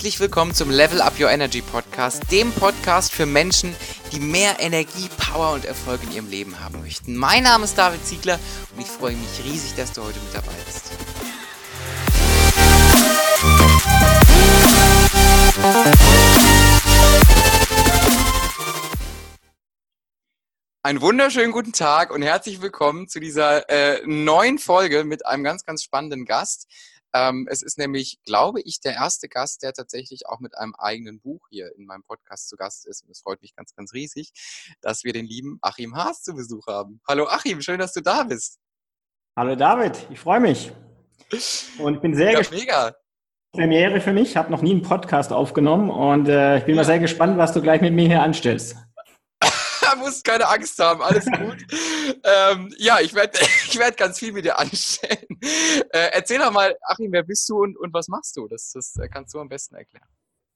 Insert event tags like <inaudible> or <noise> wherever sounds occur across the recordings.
Herzlich willkommen zum Level Up Your Energy Podcast, dem Podcast für Menschen, die mehr Energie, Power und Erfolg in ihrem Leben haben möchten. Mein Name ist David Ziegler und ich freue mich riesig, dass du heute mit dabei bist. Einen wunderschönen guten Tag und herzlich willkommen zu dieser äh, neuen Folge mit einem ganz, ganz spannenden Gast. Ähm, es ist nämlich, glaube ich, der erste Gast, der tatsächlich auch mit einem eigenen Buch hier in meinem Podcast zu Gast ist. Und es freut mich ganz, ganz riesig, dass wir den lieben Achim Haas zu Besuch haben. Hallo Achim, schön, dass du da bist. Hallo David, ich freue mich. Und ich bin sehr ja, gespannt. Mega. Premiere für mich, habe noch nie einen Podcast aufgenommen und äh, ich bin ja. mal sehr gespannt, was du gleich mit mir hier anstellst. <laughs> musst keine Angst haben, alles gut. ähm, ja, ich werde <laughs> ich werd ganz viel mit dir anstellen. Äh, erzähl doch mal, Achim, wer bist du und, und was machst du? Das, das äh, kannst du am besten erklären.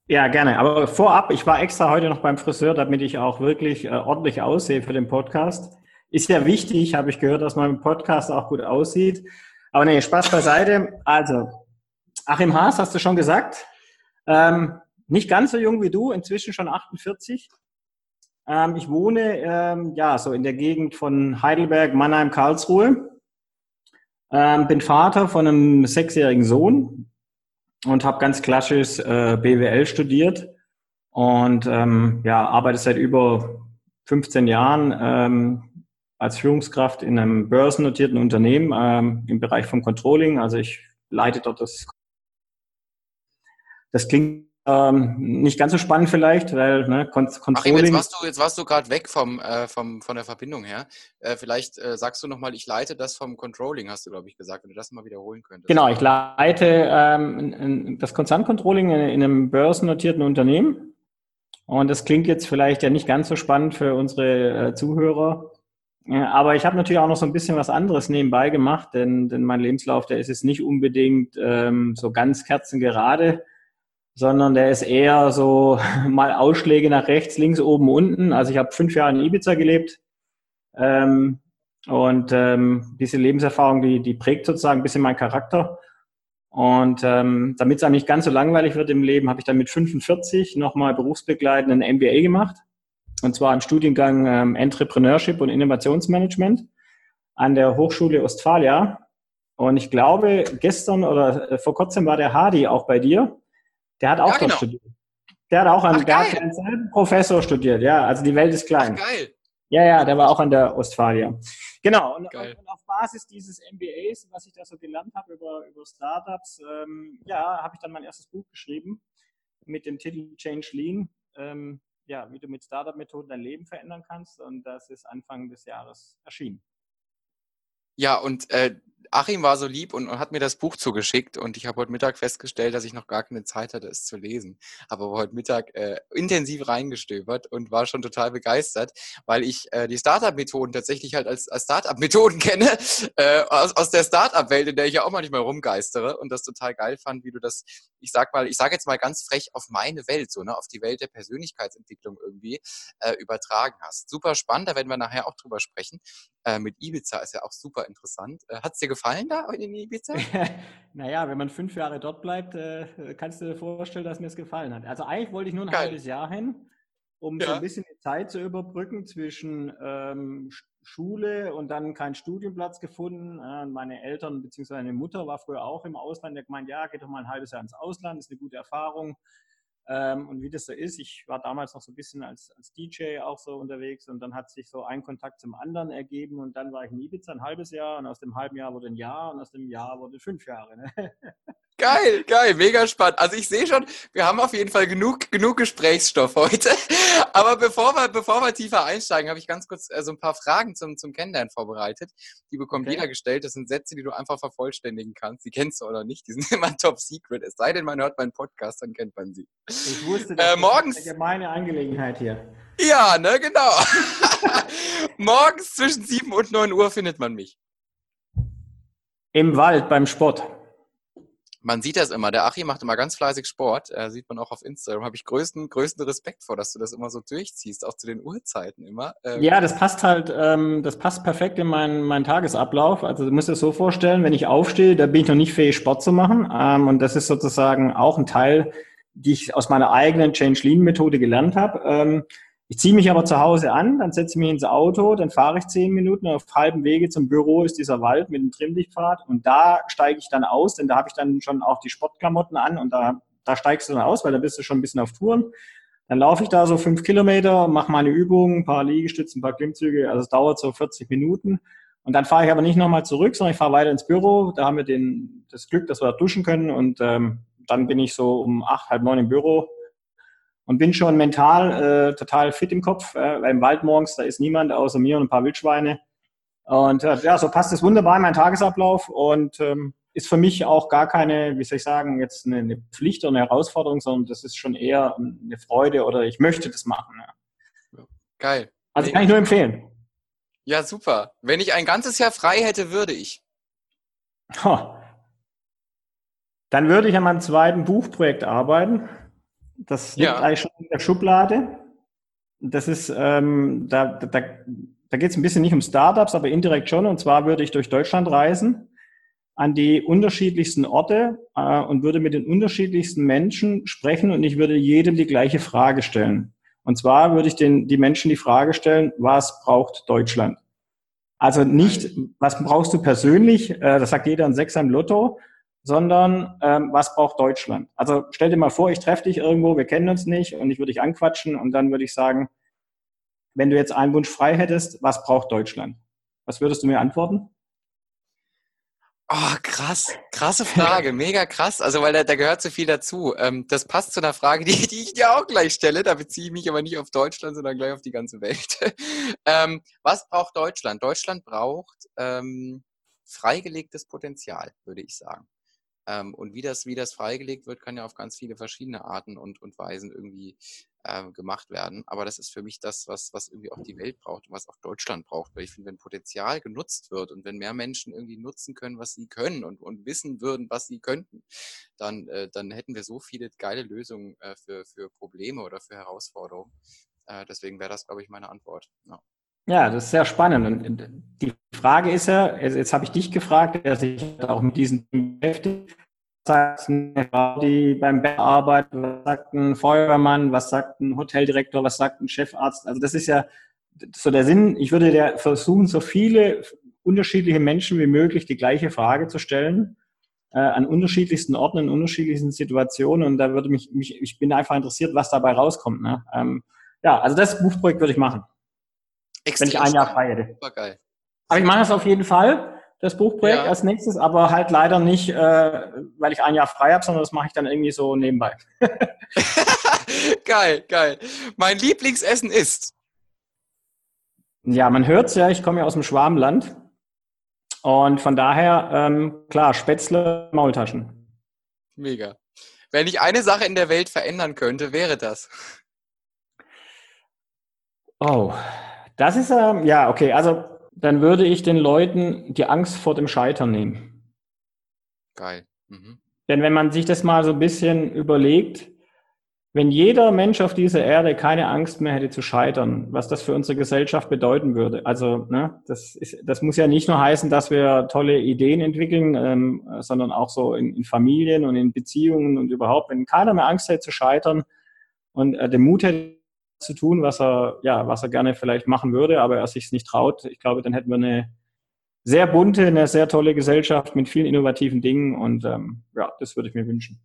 Ja, gerne. Aber vorab, ich war extra heute noch beim Friseur, damit ich auch wirklich äh, ordentlich aussehe für den Podcast. Ist ja wichtig, habe ich gehört, dass man im Podcast auch gut aussieht. Aber nee, Spaß beiseite. Also, Achim Haas, hast du schon gesagt. Ähm, nicht ganz so jung wie du, inzwischen schon 48. Ähm, ich wohne ähm, ja so in der Gegend von Heidelberg, Mannheim, Karlsruhe. Ähm, bin Vater von einem sechsjährigen Sohn und habe ganz klassisch äh, BWL studiert und ähm, ja arbeite seit über 15 Jahren ähm, als Führungskraft in einem börsennotierten Unternehmen ähm, im Bereich von Controlling. Also ich leite dort das. Das klingt ähm, nicht ganz so spannend vielleicht, weil ne, Controlling... Ach, jetzt warst du, jetzt warst du gerade weg vom, äh, vom, von der Verbindung her. Äh, vielleicht äh, sagst du nochmal, ich leite das vom Controlling, hast du, glaube ich, gesagt, wenn du das mal wiederholen könntest. Genau, ich leite ähm, das Konzerncontrolling in, in einem börsennotierten Unternehmen. Und das klingt jetzt vielleicht ja nicht ganz so spannend für unsere äh, Zuhörer. Aber ich habe natürlich auch noch so ein bisschen was anderes nebenbei gemacht, denn, denn mein Lebenslauf, der ist jetzt nicht unbedingt ähm, so ganz kerzengerade sondern der ist eher so <laughs> mal Ausschläge nach rechts, links, oben, unten. Also ich habe fünf Jahre in Ibiza gelebt ähm, und ähm, diese Lebenserfahrung, die, die prägt sozusagen ein bisschen meinen Charakter. Und ähm, damit es einem nicht ganz so langweilig wird im Leben, habe ich dann mit 45 nochmal berufsbegleitend ein MBA gemacht. Und zwar im Studiengang ähm, Entrepreneurship und Innovationsmanagement an der Hochschule Ostfalia. Und ich glaube, gestern oder äh, vor kurzem war der Hardy auch bei dir. Der hat auch ja, genau. studiert. Der hat auch an, Ach, der hat denselben Professor studiert, ja. Also die Welt ist klein. Ach, geil. Ja, ja, der war auch an der Ostfalia. Genau. Und, und, auf Basis dieses MBAs, was ich da so gelernt habe über, über Startups, ähm, ja, habe ich dann mein erstes Buch geschrieben mit dem Titel Change Lean. Ähm, ja, wie du mit Startup-Methoden dein Leben verändern kannst. Und das ist Anfang des Jahres erschienen. Ja, und äh, Achim war so lieb und, und, hat mir das Buch zugeschickt und ich habe heute Mittag festgestellt, dass ich noch gar keine Zeit hatte, es zu lesen. Aber heute Mittag äh, intensiv reingestöbert und war schon total begeistert, weil ich äh, die Startup-Methoden tatsächlich halt als, als Startup-Methoden <laughs> kenne, äh, aus, aus der Startup-Welt, in der ich ja auch manchmal rumgeistere und das total geil fand, wie du das, ich sag mal, ich sage jetzt mal ganz frech auf meine Welt, so, ne, auf die Welt der Persönlichkeitsentwicklung irgendwie äh, übertragen hast. Super spannend, da werden wir nachher auch drüber sprechen. Äh, mit Ibiza ist ja auch super interessant. Äh, Hat es dir gefallen da in Ibiza? <laughs> naja, wenn man fünf Jahre dort bleibt, äh, kannst du dir vorstellen, dass mir es gefallen hat. Also eigentlich wollte ich nur ein Geil. halbes Jahr hin, um ja. so ein bisschen die Zeit zu überbrücken zwischen ähm, Schule und dann keinen Studienplatz gefunden. Äh, meine Eltern bzw. meine Mutter war früher auch im Ausland. Der gemeint, ja, geht doch mal ein halbes Jahr ins Ausland, ist eine gute Erfahrung. Ähm, und wie das so ist, ich war damals noch so ein bisschen als, als DJ auch so unterwegs und dann hat sich so ein Kontakt zum anderen ergeben und dann war ich in Ibiza ein halbes Jahr und aus dem halben Jahr wurde ein Jahr und aus dem Jahr wurde fünf Jahre. Ne? <laughs> Geil, geil, mega spannend. Also ich sehe schon, wir haben auf jeden Fall genug, genug Gesprächsstoff heute. <laughs> Aber bevor wir, bevor wir tiefer einsteigen, habe ich ganz kurz äh, so ein paar Fragen zum, zum Kennenlernen vorbereitet. Die bekommt okay. jeder gestellt. Das sind Sätze, die du einfach vervollständigen kannst. Die kennst du oder nicht. Die sind <laughs> immer top secret. Es sei denn, man hört meinen Podcast, dann kennt man sie. Ich wusste, das äh, morgens, ist eine gemeine Angelegenheit hier. Ja, ne, genau. <laughs> morgens zwischen 7 und 9 Uhr findet man mich. Im Wald beim Sport man sieht das immer. Der Achim macht immer ganz fleißig Sport. Äh, sieht man auch auf Instagram. Habe ich größten, größten Respekt vor, dass du das immer so durchziehst, auch zu den Uhrzeiten immer. Ähm ja, das passt halt, ähm, das passt perfekt in meinen, meinen Tagesablauf. Also du musst dir das so vorstellen, wenn ich aufstehe, da bin ich noch nicht fähig, Sport zu machen. Ähm, und das ist sozusagen auch ein Teil die ich aus meiner eigenen Change Lean Methode gelernt habe. Ähm, ich ziehe mich aber zu Hause an, dann setze ich mich ins Auto, dann fahre ich zehn Minuten auf halbem Wege zum Büro ist dieser Wald mit dem Trimmlichtpfad und da steige ich dann aus, denn da habe ich dann schon auch die Sportklamotten an und da, da steigst du dann aus, weil da bist du schon ein bisschen auf Touren. Dann laufe ich da so fünf Kilometer, mache meine Übungen, ein paar Liegestützen, ein paar Klimmzüge, also es dauert so 40 Minuten. Und dann fahre ich aber nicht nochmal zurück, sondern ich fahre weiter ins Büro. Da haben wir den, das Glück, dass wir da duschen können und ähm, dann bin ich so um acht, halb neun im Büro und bin schon mental äh, total fit im Kopf, äh, weil im Wald morgens, da ist niemand außer mir und ein paar Wildschweine. Und äh, ja, so passt es wunderbar in meinen Tagesablauf und ähm, ist für mich auch gar keine, wie soll ich sagen, jetzt eine, eine Pflicht oder eine Herausforderung, sondern das ist schon eher eine Freude oder ich möchte das machen. Ja. Geil. Also kann ich nur empfehlen. Ja, super. Wenn ich ein ganzes Jahr frei hätte, würde ich. Dann würde ich an meinem zweiten Buchprojekt arbeiten. Das liegt ja. eigentlich schon in der Schublade. Das ist, ähm, da, da, da geht es ein bisschen nicht um Startups, aber indirekt schon. Und zwar würde ich durch Deutschland reisen an die unterschiedlichsten Orte äh, und würde mit den unterschiedlichsten Menschen sprechen und ich würde jedem die gleiche Frage stellen. Und zwar würde ich den, die Menschen die Frage stellen, was braucht Deutschland? Also nicht, was brauchst du persönlich, äh, das sagt jeder ein Sechser im Lotto, sondern ähm, was braucht Deutschland? Also stell dir mal vor, ich treffe dich irgendwo, wir kennen uns nicht und ich würde dich anquatschen und dann würde ich sagen, wenn du jetzt einen Wunsch frei hättest, was braucht Deutschland? Was würdest du mir antworten? Oh, krass, krasse Frage, <laughs> mega krass. Also, weil da, da gehört so viel dazu. Ähm, das passt zu einer Frage, die, die ich dir auch gleich stelle. Da beziehe ich mich aber nicht auf Deutschland, sondern gleich auf die ganze Welt. <laughs> ähm, was braucht Deutschland? Deutschland braucht ähm, freigelegtes Potenzial, würde ich sagen. Ähm, und wie das, wie das freigelegt wird, kann ja auf ganz viele verschiedene Arten und, und Weisen irgendwie äh, gemacht werden. Aber das ist für mich das, was, was irgendwie auch die Welt braucht und was auch Deutschland braucht. Weil ich finde, wenn Potenzial genutzt wird und wenn mehr Menschen irgendwie nutzen können, was sie können und, und wissen würden, was sie könnten, dann, äh, dann hätten wir so viele geile Lösungen äh, für, für Probleme oder für Herausforderungen. Äh, deswegen wäre das, glaube ich, meine Antwort. Ja. Ja, das ist sehr spannend. Und die Frage ist ja, jetzt habe ich dich gefragt, der sich auch mit diesen beschäftigt. Was sagt die beim Bett arbeitet? Was sagt ein Feuerwehrmann? Was sagt ein Hoteldirektor? Was sagt ein Chefarzt? Also das ist ja so der Sinn. Ich würde der versuchen, so viele unterschiedliche Menschen wie möglich die gleiche Frage zu stellen äh, an unterschiedlichsten Orten, in unterschiedlichsten Situationen. Und da würde mich, mich ich bin einfach interessiert, was dabei rauskommt. Ne? Ähm, ja, also das Buchprojekt würde ich machen. Extrem wenn ich ein Jahr frei hätte. Super geil. Aber ich mache das auf jeden Fall, das Buchprojekt ja. als nächstes, aber halt leider nicht, äh, weil ich ein Jahr frei habe, sondern das mache ich dann irgendwie so nebenbei. <laughs> geil, geil. Mein Lieblingsessen ist. Ja, man hört's ja, ich komme ja aus dem Schwarmland. Und von daher, ähm, klar, Spätzle, Maultaschen. Mega. Wenn ich eine Sache in der Welt verändern könnte, wäre das. Oh, das ist, ähm, ja, okay, also dann würde ich den Leuten die Angst vor dem Scheitern nehmen. Geil. Mhm. Denn wenn man sich das mal so ein bisschen überlegt, wenn jeder Mensch auf dieser Erde keine Angst mehr hätte zu scheitern, was das für unsere Gesellschaft bedeuten würde. Also ne, das, ist, das muss ja nicht nur heißen, dass wir tolle Ideen entwickeln, ähm, sondern auch so in, in, Familien und in Beziehungen und überhaupt, wenn keiner mehr Angst hätte zu scheitern und äh, den Mut hätte zu tun, was er, ja, was er gerne vielleicht machen würde, aber er sich nicht traut. Ich glaube, dann hätten wir eine sehr bunte, eine sehr tolle Gesellschaft mit vielen innovativen Dingen und ähm, ja, das würde ich mir wünschen.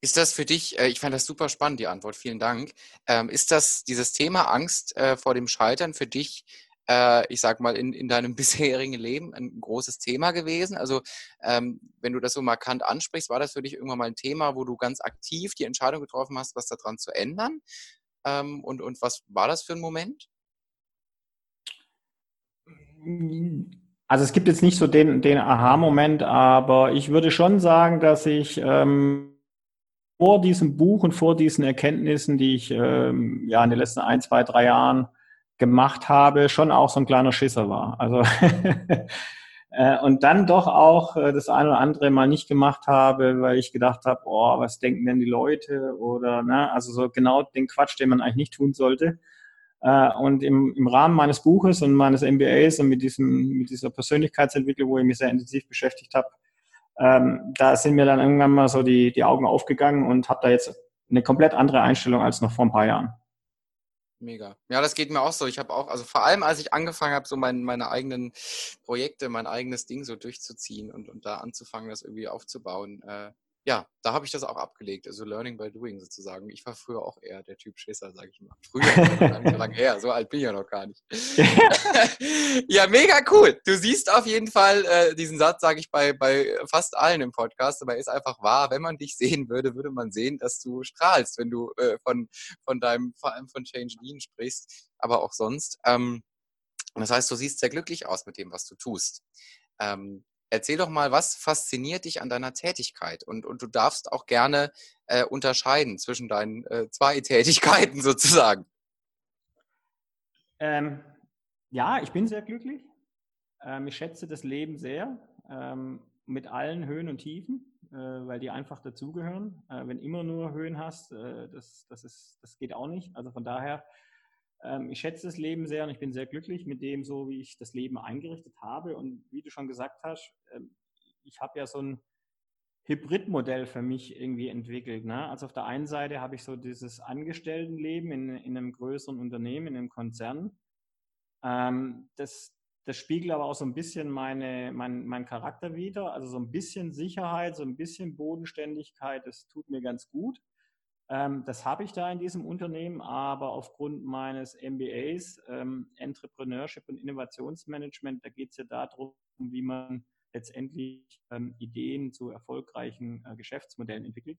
Ist das für dich, äh, ich fand das super spannend, die Antwort, vielen Dank. Ähm, ist das dieses Thema Angst äh, vor dem Scheitern für dich, äh, ich sag mal, in, in deinem <laughs> bisherigen Leben ein großes Thema gewesen? Also, ähm, wenn du das so markant ansprichst, war das für dich irgendwann mal ein Thema, wo du ganz aktiv die Entscheidung getroffen hast, was daran zu ändern? Ähm, und, und was war das für ein Moment? Also es gibt jetzt nicht so den, den Aha-Moment, aber ich würde schon sagen, dass ich ähm, vor diesem Buch und vor diesen Erkenntnissen, die ich ähm, ja in den letzten ein, zwei, drei Jahren gemacht habe, schon auch so ein kleiner Schisser war. Also <laughs> Äh, und dann doch auch äh, das eine oder andere mal nicht gemacht habe, weil ich gedacht habe, oh, was denken denn die Leute oder ne, also so genau den Quatsch, den man eigentlich nicht tun sollte. Äh, und im, im Rahmen meines Buches und meines MBAs und mit diesem mit dieser Persönlichkeitsentwicklung, wo ich mich sehr intensiv beschäftigt habe, ähm, da sind mir dann irgendwann mal so die, die Augen aufgegangen und habe da jetzt eine komplett andere Einstellung als noch vor ein paar Jahren. Mega. Ja, das geht mir auch so. Ich habe auch, also vor allem als ich angefangen habe, so mein, meine eigenen Projekte, mein eigenes Ding so durchzuziehen und, und da anzufangen, das irgendwie aufzubauen, äh, ja, da habe ich das auch abgelegt. Also Learning by Doing sozusagen. Ich war früher auch eher der Typ Schisser, sage ich mal. Früher, lange her. So alt bin ich ja noch gar nicht. <laughs> ja, mega cool. Du siehst auf jeden Fall äh, diesen Satz, sage ich bei, bei fast allen im Podcast, aber er ist einfach wahr. Wenn man dich sehen würde, würde man sehen, dass du strahlst, wenn du äh, von, von deinem, vor allem von Change Lean sprichst, aber auch sonst. Ähm, das heißt, du siehst sehr glücklich aus mit dem, was du tust. Ähm, Erzähl doch mal, was fasziniert dich an deiner Tätigkeit? Und, und du darfst auch gerne äh, unterscheiden zwischen deinen äh, zwei <laughs> Tätigkeiten sozusagen. Ähm, ja, ich bin sehr glücklich. Ähm, ich schätze das Leben sehr, ähm, mit allen Höhen und Tiefen, äh, weil die einfach dazugehören. Äh, wenn immer nur Höhen hast, äh, das, das, ist, das geht auch nicht. Also von daher ich schätze das Leben sehr und ich bin sehr glücklich mit dem, so wie ich das Leben eingerichtet habe. Und wie du schon gesagt hast, ähm, ich habe ja so ein Hybridmodell für mich irgendwie entwickelt. Ne? Also auf der einen Seite habe ich so dieses Angestelltenleben in, in einem größeren Unternehmen, in einem Konzern. Ähm, das, das spiegelt aber auch so ein bisschen meine, mein, mein Charakter wider. Also so ein bisschen Sicherheit, so ein bisschen Bodenständigkeit, das tut mir ganz gut. Ähm, das habe ich da in diesem Unternehmen, aber aufgrund meines MBAs, ähm, Entrepreneurship und Innovationsmanagement, da geht es ja darum, wie man letztendlich ähm, Ideen zu erfolgreichen äh, Geschäftsmodellen entwickelt.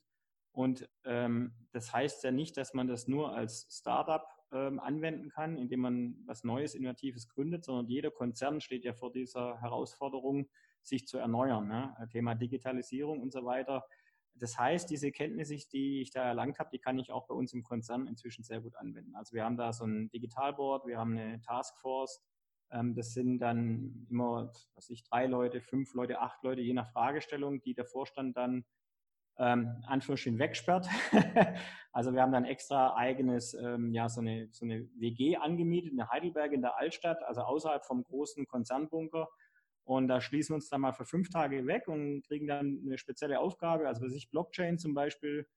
Und das heißt ja nicht, dass man das nur als Startup anwenden kann, indem man was Neues, Innovatives gründet, sondern jeder Konzern steht ja vor dieser Herausforderung, sich zu erneuern. Ne? Thema Digitalisierung und so weiter das heißt, diese Kenntnisse, die ich da erlangt habe, die kann ich auch bei uns im Konzern inzwischen sehr gut anwenden. Also wir haben da so ein Digitalboard, wir haben eine Taskforce. Ähm, das sind dann immer, was ich, drei Leute, fünf Leute, acht Leute, je nach Fragestellung, die der Vorstand dann ähm, Anführungsstrichen wegsperrt. <laughs> also wir haben dann extra eigenes, ähm, ja, so eine, so eine WG angemietet in Heidelberg in der Altstadt, also außerhalb vom großen Konzernbunker und da schließen wir uns dann mal für fünf Tage weg und kriegen dann eine spezielle Aufgabe. Also bei sich Blockchain zum Beispiel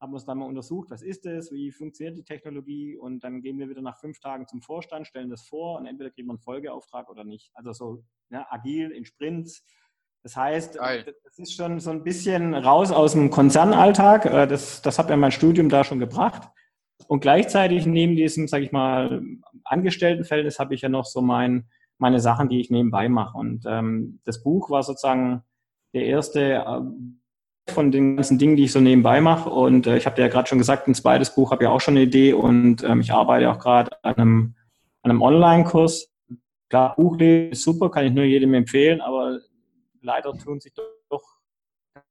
haben wir uns dann mal untersucht, was ist das, wie funktioniert die Technologie und dann gehen wir wieder nach fünf Tagen zum Vorstand, stellen das vor und entweder kriegen wir einen Folgeauftrag oder nicht. Also so ne, agil in Sprints. Das heißt, Geil. das ist schon so ein bisschen raus aus dem Konzernalltag. Äh, das, das hat mir mein Studium da schon gebracht. Und gleichzeitig neben diesem, sage ich mal, Angestelltenverhältnis habe ich ja noch so mein meine Sachen, die ich nebenbei mache. Und ähm, das Buch war sozusagen der erste äh, von den ganzen Dingen, die ich so nebenbei mache. Und äh, ich habe ja gerade schon gesagt, ein zweites Buch habe ja auch schon eine Idee und ähm, ich arbeite auch gerade an einem, einem Online-Kurs. Klar, Buchlesen ist super, kann ich nur jedem empfehlen, aber leider tun sich doch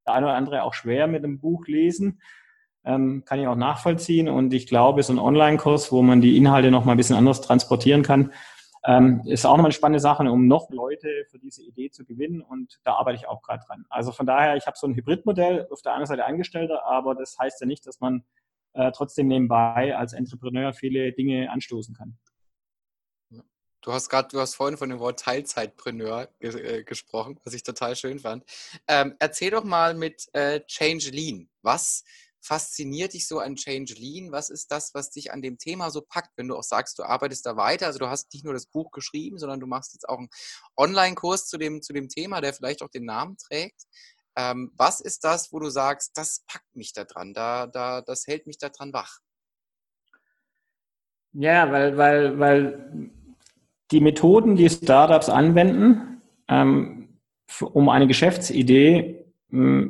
der eine oder andere auch schwer mit dem Buch lesen. Ähm, kann ich auch nachvollziehen. Und ich glaube, so ein Online-Kurs, wo man die Inhalte noch mal ein bisschen anders transportieren kann, ähm, ist auch nochmal eine spannende Sache, um noch Leute für diese Idee zu gewinnen und da arbeite ich auch gerade dran. Also von daher, ich habe so ein Hybridmodell auf der einen Seite Angestellter, aber das heißt ja nicht, dass man äh, trotzdem nebenbei als Entrepreneur viele Dinge anstoßen kann. Du hast gerade, du hast vorhin von dem Wort Teilzeitpreneur ge äh, gesprochen, was ich total schön fand. Ähm, erzähl doch mal mit äh, Change Lean. Was fasziniert dich so an Change Lean? Was ist das, was dich an dem Thema so packt, wenn du auch sagst, du arbeitest da weiter? Also du hast nicht nur das Buch geschrieben, sondern du machst jetzt auch einen Online-Kurs zu dem, zu dem Thema, der vielleicht auch den Namen trägt. Ähm, was ist das, wo du sagst, das packt mich da dran, da, da, das hält mich da dran wach? Ja, weil, weil, weil die Methoden, die Startups anwenden, ähm, um eine Geschäftsidee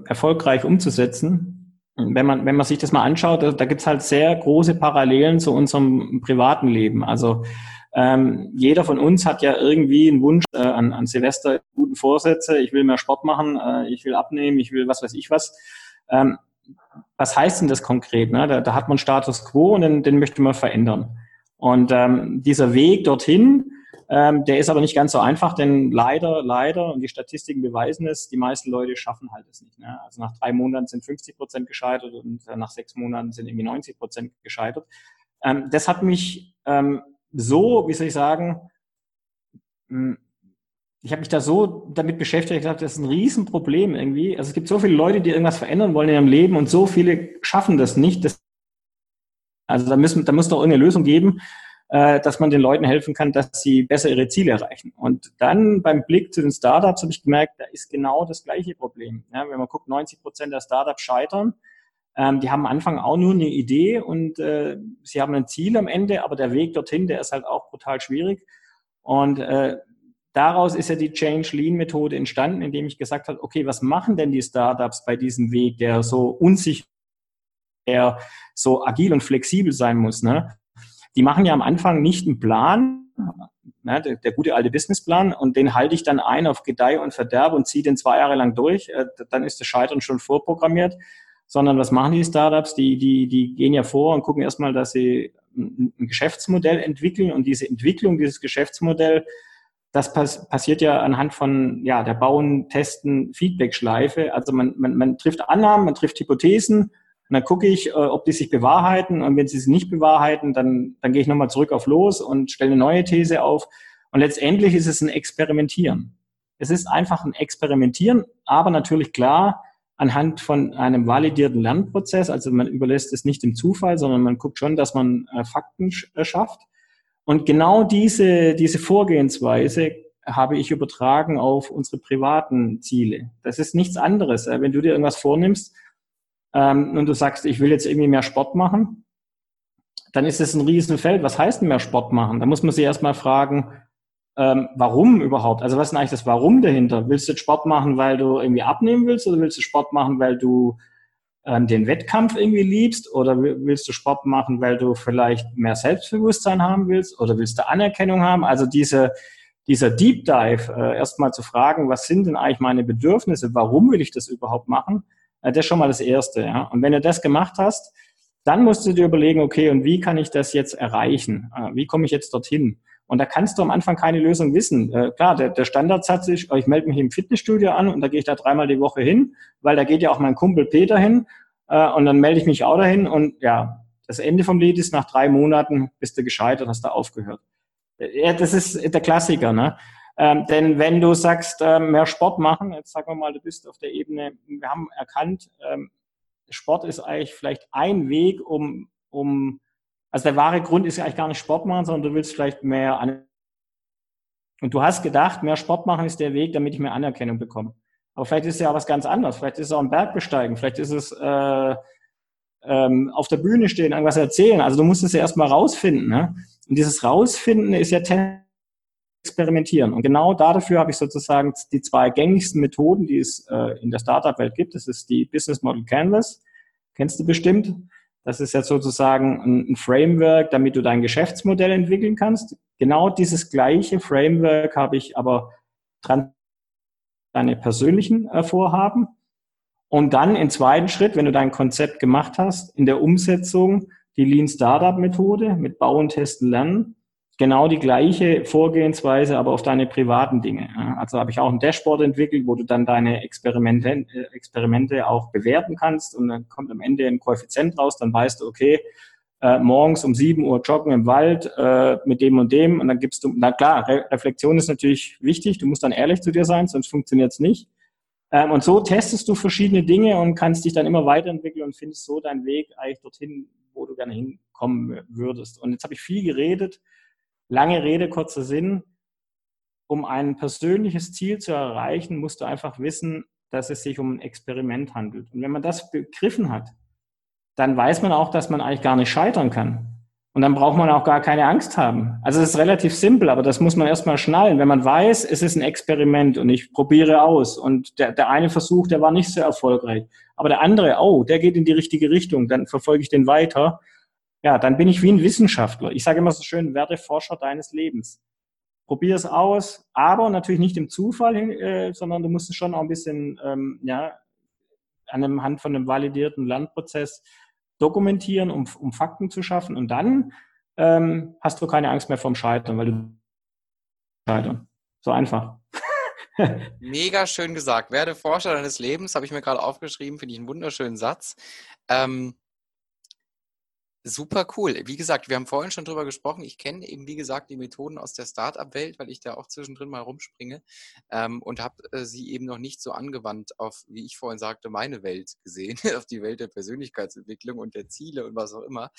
erfolgreich umzusetzen, wenn man, wenn man sich das mal anschaut, da, da gibt es halt sehr große Parallelen zu unserem privaten Leben. Also ähm, jeder von uns hat ja irgendwie einen Wunsch äh, an, an Silvester, guten Vorsätze, ich will mehr Sport machen, äh, ich will abnehmen, ich will was weiß ich was. Ähm, was heißt denn das konkret? Ne? Da, da hat man Status quo und den, den möchte man verändern. Und ähm, dieser Weg dorthin, ähm, der ist aber nicht ganz so einfach, denn leider, leider, und die Statistiken beweisen es, die meisten Leute schaffen halt es nicht. Ne? Also nach drei Monaten sind 50 Prozent gescheitert und äh, nach sechs Monaten sind irgendwie 90 Prozent gescheitert. Ähm, das hat mich ähm, so, wie soll ich sagen, hm, ich habe mich da so damit beschäftigt, ich gesagt, das ist ein Riesenproblem irgendwie. Also es gibt so viele Leute, die irgendwas verändern wollen in ihrem Leben und so viele schaffen das nicht. Das, also da, müssen, da muss doch irgendeine Lösung geben, äh, dass man den Leuten helfen kann, dass sie besser ihre Ziele erreichen. Und dann beim Blick zu den Startups habe ich gemerkt, da ist genau das gleiche Problem. Ja, wenn man guckt, 90 Prozent der Startups scheitern. Ähm, die haben am Anfang auch nur eine Idee und äh, sie haben ein Ziel am Ende, aber der Weg dorthin, der ist halt auch brutal schwierig. Und äh, daraus ist ja die Change Lean Methode entstanden, indem ich gesagt habe, okay, was machen denn die Startups bei diesem Weg, der so unsicher, der so agil und flexibel sein muss, ne? Die machen ja am Anfang nicht einen Plan, ne, der, der, gute alte Businessplan, und den halte ich dann ein auf Gedeih und Verderb und ziehe den zwei Jahre lang durch. Äh, dann ist das Scheitern schon vorprogrammiert. Sondern was machen die Startups? Die, die, die gehen ja vor und gucken erstmal, dass sie ein, ein Geschäftsmodell entwickeln und diese Entwicklung, dieses Geschäftsmodell das pass passiert ja anhand von ja, der Bauen, Testen, Feedback-Schleife. Also man, man, man trifft Annahmen, man trifft Hypothesen und dann gucke ich, äh, ob die sich bewahrheiten. Und wenn sie sich nicht bewahrheiten, dann, dann gehe ich nochmal zurück auf los und stelle eine neue These auf. Und letztendlich ist es ein Experimentieren. Es ist einfach ein Experimentieren, aber natürlich klar anhand von einem validierten Lernprozess. Also man überlässt es nicht dem Zufall, sondern man guckt schon, dass man äh, Fakten äh, schafft. Und genau diese, diese Vorgehensweise habe ich übertragen auf unsere privaten Ziele. Das ist nichts anderes. Wenn du dir irgendwas vornimmst ähm, und du sagst, ich will jetzt irgendwie mehr Sport machen, dann ist es ein Riesenfeld. Was heißt denn mehr Sport machen? Da muss man sich erstmal fragen, ähm, warum überhaupt? Also was ist eigentlich das Warum dahinter? Willst du jetzt Sport machen, weil du irgendwie abnehmen willst oder willst du Sport machen, weil du ähm, den Wettkampf irgendwie liebst oder willst du Sport machen, weil du vielleicht mehr Selbstbewusstsein haben willst oder willst du Anerkennung haben? Also diese, dieser Deep Dive, äh, erstmal zu fragen, was sind denn eigentlich meine Bedürfnisse? Warum will ich das überhaupt machen? Äh, das ist schon mal das Erste. Ja? Und wenn du das gemacht hast, dann musst du dir überlegen, okay, und wie kann ich das jetzt erreichen? Äh, wie komme ich jetzt dorthin? Und da kannst du am Anfang keine Lösung wissen. Äh, klar, der, Standardsatz ist, ich melde mich im Fitnessstudio an und da gehe ich da dreimal die Woche hin, weil da geht ja auch mein Kumpel Peter hin und dann melde ich mich auch dahin und ja, das Ende vom Lied ist, nach drei Monaten bist du gescheitert, hast du aufgehört. Ja, das ist der Klassiker, ne? Ähm, denn wenn du sagst, äh, mehr Sport machen, jetzt sagen wir mal, du bist auf der Ebene, wir haben erkannt, ähm, Sport ist eigentlich vielleicht ein Weg, um, um also der wahre Grund ist eigentlich gar nicht Sport machen, sondern du willst vielleicht mehr Anerkennung. Und du hast gedacht, mehr Sport machen ist der Weg, damit ich mehr Anerkennung bekomme. Aber vielleicht ist es ja was ganz anderes. Vielleicht ist es auch ein Berg besteigen. Vielleicht ist es äh, ähm, auf der Bühne stehen, irgendwas erzählen. Also du musst es ja erstmal rausfinden. Ne? Und dieses Rausfinden ist ja experimentieren. Und genau dafür habe ich sozusagen die zwei gängigsten Methoden, die es äh, in der Startup-Welt gibt. Das ist die Business Model Canvas. Kennst du bestimmt. Das ist jetzt sozusagen ein Framework, damit du dein Geschäftsmodell entwickeln kannst. Genau dieses gleiche Framework habe ich aber dran deine persönlichen äh, Vorhaben. Und dann im zweiten Schritt, wenn du dein Konzept gemacht hast, in der Umsetzung die Lean Startup Methode mit Bauen, Testen, Lernen genau die gleiche Vorgehensweise, aber auf deine privaten Dinge. Also habe ich auch ein Dashboard entwickelt, wo du dann deine Experimente, äh, Experimente auch bewerten kannst und dann kommt am Ende ein Koeffizient raus, dann weißt du, okay, äh, morgens um 7 Uhr joggen im Wald äh, mit dem und dem und dann gibst du, na klar, Re Reflexion ist natürlich wichtig, du musst dann ehrlich zu dir sein, sonst funktioniert es nicht. Ähm, und so testest du verschiedene Dinge und kannst dich dann immer weiterentwickeln und findest so deinen Weg eigentlich dorthin, wo du gerne hinkommen würdest. Und jetzt habe ich viel geredet, Lange Rede, kurzer Sinn. Um ein persönliches Ziel zu erreichen, musst du einfach wissen, dass es sich um ein Experiment handelt. Und wenn man das begriffen hat, dann weiß man auch, dass man eigentlich gar nicht scheitern kann. Und dann braucht man auch gar keine Angst haben. Also es ist relativ simpel, aber das muss man erstmal schnallen. Wenn man weiß, es ist ein Experiment und ich probiere aus und der, der eine Versuch, der war nicht so erfolgreich, aber der andere, oh, der geht in die richtige Richtung, dann verfolge ich den weiter ja, dann bin ich wie ein Wissenschaftler. Ich sage immer so schön, werde Forscher deines Lebens. Probier es aus, aber natürlich nicht im Zufall, äh, sondern du musst es schon auch ein bisschen, ähm, ja, an einem Hand von einem validierten Lernprozess dokumentieren, um, um Fakten zu schaffen. Und dann ähm, hast du keine Angst mehr vom Scheitern, weil du scheitern. So einfach. <laughs> Mega schön gesagt. Werde Forscher deines Lebens, habe ich mir gerade aufgeschrieben, finde ich einen wunderschönen Satz. Ähm, Super cool. Wie gesagt, wir haben vorhin schon drüber gesprochen. Ich kenne eben, wie gesagt, die Methoden aus der Startup-Welt, weil ich da auch zwischendrin mal rumspringe ähm, und habe äh, sie eben noch nicht so angewandt auf, wie ich vorhin sagte, meine Welt gesehen, <laughs> auf die Welt der Persönlichkeitsentwicklung und der Ziele und was auch immer.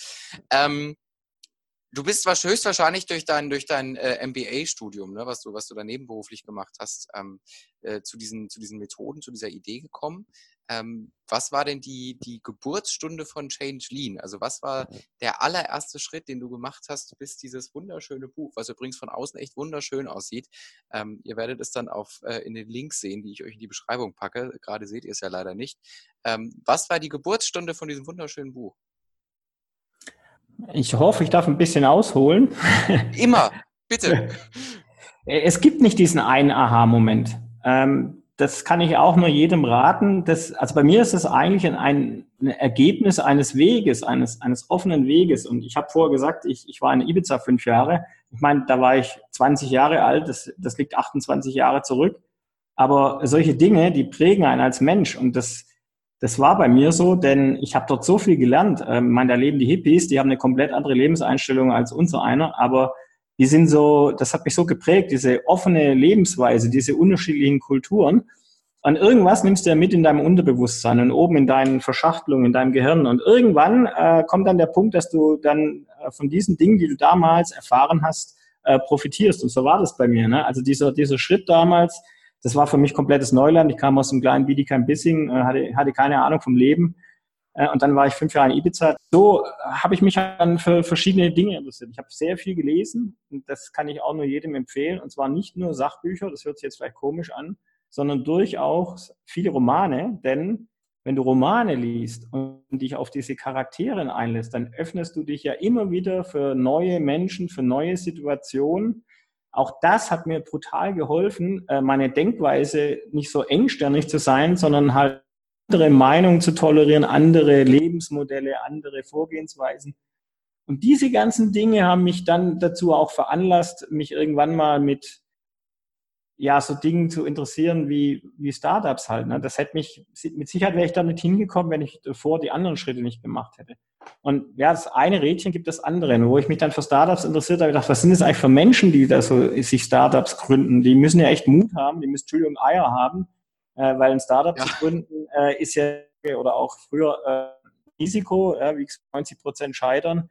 Ähm, Du bist höchstwahrscheinlich durch dein, durch dein äh, MBA-Studium, ne, was, du, was du da nebenberuflich gemacht hast, ähm, äh, zu, diesen, zu diesen Methoden, zu dieser Idee gekommen. Ähm, was war denn die, die Geburtsstunde von Change Lean? Also was war der allererste Schritt, den du gemacht hast, bis dieses wunderschöne Buch, was übrigens von außen echt wunderschön aussieht. Ähm, ihr werdet es dann auf, äh, in den Links sehen, die ich euch in die Beschreibung packe. Gerade seht ihr es ja leider nicht. Ähm, was war die Geburtsstunde von diesem wunderschönen Buch? Ich hoffe, ich darf ein bisschen ausholen. Immer, <laughs> bitte. Es gibt nicht diesen einen Aha-Moment. Ähm, das kann ich auch nur jedem raten. Das, also bei mir ist es eigentlich ein, ein Ergebnis eines Weges, eines, eines offenen Weges. Und ich habe vorher gesagt, ich, ich war in Ibiza fünf Jahre. Ich meine, da war ich 20 Jahre alt. Das, das liegt 28 Jahre zurück. Aber solche Dinge, die prägen einen als Mensch. Und das, das war bei mir so, denn ich habe dort so viel gelernt. Ähm, ich meine, da leben die Hippies, die haben eine komplett andere Lebenseinstellung als unser einer, aber die sind so, das hat mich so geprägt, diese offene Lebensweise, diese unterschiedlichen Kulturen. Und irgendwas nimmst du ja mit in deinem Unterbewusstsein und oben in deinen Verschachtelungen, in deinem Gehirn. Und irgendwann äh, kommt dann der Punkt, dass du dann äh, von diesen Dingen, die du damals erfahren hast, äh, profitierst. Und so war das bei mir. Ne? Also dieser, dieser Schritt damals, das war für mich komplettes Neuland. Ich kam aus einem kleinen Bietigheim-Bissing, äh, hatte, hatte keine Ahnung vom Leben. Äh, und dann war ich fünf Jahre in Ibiza. So habe ich mich dann für verschiedene Dinge interessiert. Ich habe sehr viel gelesen und das kann ich auch nur jedem empfehlen. Und zwar nicht nur Sachbücher, das hört sich jetzt vielleicht komisch an, sondern durchaus viele Romane. Denn wenn du Romane liest und dich auf diese Charaktere einlässt, dann öffnest du dich ja immer wieder für neue Menschen, für neue Situationen auch das hat mir brutal geholfen, äh, meine Denkweise nicht so engstirnig zu sein, sondern halt andere Meinungen zu tolerieren, andere Lebensmodelle, andere Vorgehensweisen. Und diese ganzen Dinge haben mich dann dazu auch veranlasst, mich irgendwann mal mit ja, so Dingen zu interessieren wie, wie Startups halt. Ne? Das hätte mich, mit Sicherheit wäre ich da nicht hingekommen, wenn ich davor die anderen Schritte nicht gemacht hätte. Und ja, das eine Rädchen gibt das andere. Und wo ich mich dann für Startups interessiert habe, gedacht, was sind das eigentlich für Menschen, die da so sich Startups gründen? Die müssen ja echt Mut haben, die müssen Entschuldigung Eier haben, äh, weil ein Startup ja. zu gründen äh, ist ja oder auch früher äh, Risiko, äh, wie 90 Prozent scheitern.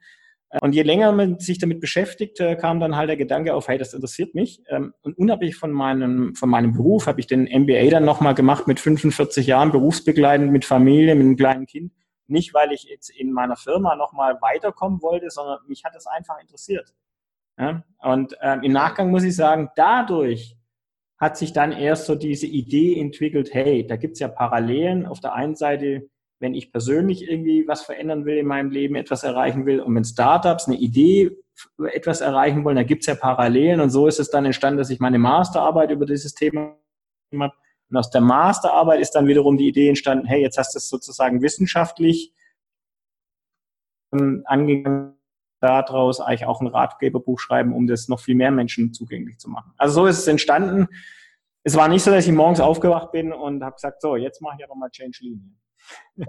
Und je länger man sich damit beschäftigt, äh, kam dann halt der Gedanke auf, hey, das interessiert mich. Ähm, und unabhängig von meinem, von meinem Beruf habe ich den MBA dann nochmal gemacht mit 45 Jahren, berufsbegleitend mit Familie, mit einem kleinen Kind. Nicht, weil ich jetzt in meiner Firma nochmal weiterkommen wollte, sondern mich hat es einfach interessiert. Ja? Und ähm, im Nachgang muss ich sagen, dadurch hat sich dann erst so diese Idee entwickelt, hey, da gibt's ja Parallelen. Auf der einen Seite, wenn ich persönlich irgendwie was verändern will in meinem Leben, etwas erreichen will und wenn Startups eine Idee etwas erreichen wollen, da gibt's ja Parallelen. Und so ist es dann entstanden, dass ich meine Masterarbeit über dieses Thema habe. Und aus der Masterarbeit ist dann wiederum die Idee entstanden, hey, jetzt hast du es sozusagen wissenschaftlich ähm, angegangen, daraus eigentlich auch ein Ratgeberbuch schreiben, um das noch viel mehr Menschen zugänglich zu machen. Also so ist es entstanden. Es war nicht so, dass ich morgens aufgewacht bin und habe gesagt, so, jetzt mache ich aber mal Change Linie. <laughs>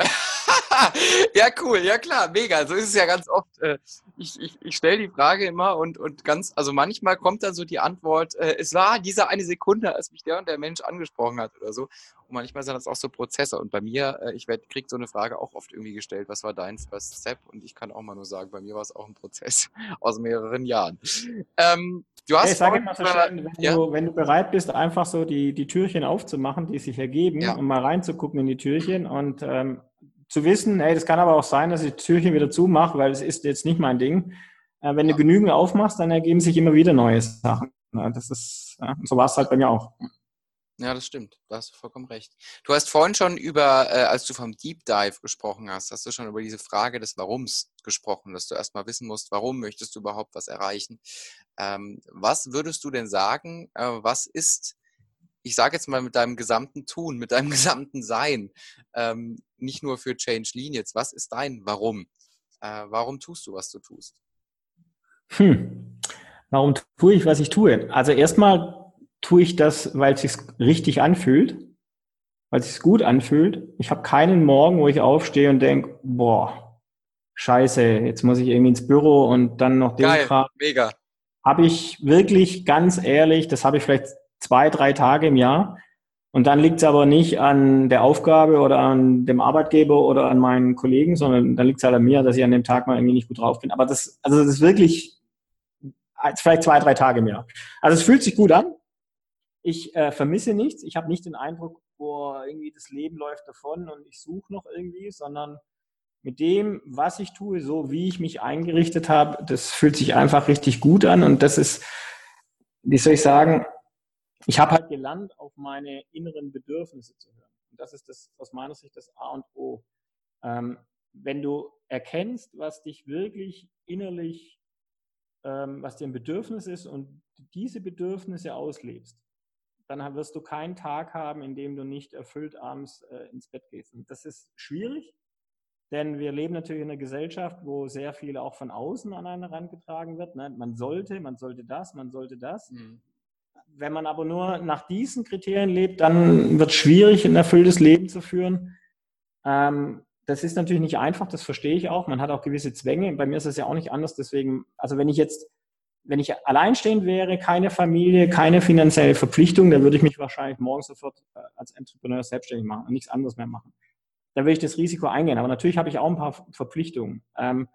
<laughs> ja, cool, ja klar, mega. So ist es ja ganz oft. Äh, ich, ich, ich stelle die Frage immer und, und ganz, also manchmal kommt dann so die Antwort, äh, es war diese eine Sekunde, als mich der und der Mensch angesprochen hat oder so. Und manchmal sind das auch so Prozesse. Und bei mir, äh, ich kriege so eine Frage auch oft irgendwie gestellt, was war dein First Step? Und ich kann auch mal nur sagen, bei mir war es auch ein Prozess <laughs> aus mehreren Jahren. Ähm, du hast hey, sag mal so schön, wenn, ja? du, wenn du bereit bist, einfach so die, die Türchen aufzumachen, die sich ergeben, ja. um mal reinzugucken in die Türchen und ähm, zu wissen, hey, das kann aber auch sein, dass ich die Türchen wieder zumache, weil es ist jetzt nicht mein Ding. Äh, wenn ja. du genügend aufmachst, dann ergeben sich immer wieder neue Sachen. Ja, das ist, ja, so war es halt bei mir auch. Ja, das stimmt. Da hast du vollkommen recht. Du hast vorhin schon über, äh, als du vom Deep Dive gesprochen hast, hast du schon über diese Frage des Warums gesprochen, dass du erstmal wissen musst, warum möchtest du überhaupt was erreichen. Ähm, was würdest du denn sagen, äh, was ist ich sage jetzt mal mit deinem gesamten Tun, mit deinem <laughs> gesamten Sein, ähm, nicht nur für Change Lean jetzt, was ist dein Warum? Äh, warum tust du, was du tust? Hm. Warum tue ich, was ich tue? Also erstmal tue ich das, weil es sich richtig anfühlt, weil es sich gut anfühlt. Ich habe keinen Morgen, wo ich aufstehe und denke, boah, scheiße, jetzt muss ich irgendwie ins Büro und dann noch den Geil, Kram. mega. Habe ich wirklich ganz ehrlich, das habe ich vielleicht zwei, drei Tage im Jahr. Und dann liegt es aber nicht an der Aufgabe oder an dem Arbeitgeber oder an meinen Kollegen, sondern dann liegt es halt an mir, dass ich an dem Tag mal irgendwie nicht gut drauf bin. Aber das, also das ist wirklich vielleicht zwei, drei Tage im Jahr. Also es fühlt sich gut an. Ich äh, vermisse nichts. Ich habe nicht den Eindruck, wo irgendwie das Leben läuft davon und ich suche noch irgendwie, sondern mit dem, was ich tue, so wie ich mich eingerichtet habe, das fühlt sich einfach richtig gut an und das ist, wie soll ich sagen, ich habe halt gelernt, auf meine inneren Bedürfnisse zu hören. Und das ist das aus meiner Sicht das A und O. Ähm, wenn du erkennst, was dich wirklich innerlich, ähm, was dir ein Bedürfnis ist und diese Bedürfnisse auslebst, dann wirst du keinen Tag haben, in dem du nicht erfüllt abends äh, ins Bett gehst. Und das ist schwierig, denn wir leben natürlich in einer Gesellschaft, wo sehr viel auch von außen an einen herangetragen wird. Ne? Man sollte, man sollte das, man sollte das. Mhm. Wenn man aber nur nach diesen Kriterien lebt, dann wird es schwierig, ein erfülltes Leben zu führen. Ähm, das ist natürlich nicht einfach, das verstehe ich auch. Man hat auch gewisse Zwänge. Bei mir ist es ja auch nicht anders. Deswegen, also wenn ich jetzt wenn ich alleinstehend wäre, keine Familie, keine finanzielle Verpflichtung, dann würde ich mich wahrscheinlich morgen sofort äh, als Entrepreneur selbstständig machen und nichts anderes mehr machen. Dann würde ich das Risiko eingehen. Aber natürlich habe ich auch ein paar Verpflichtungen. Ähm,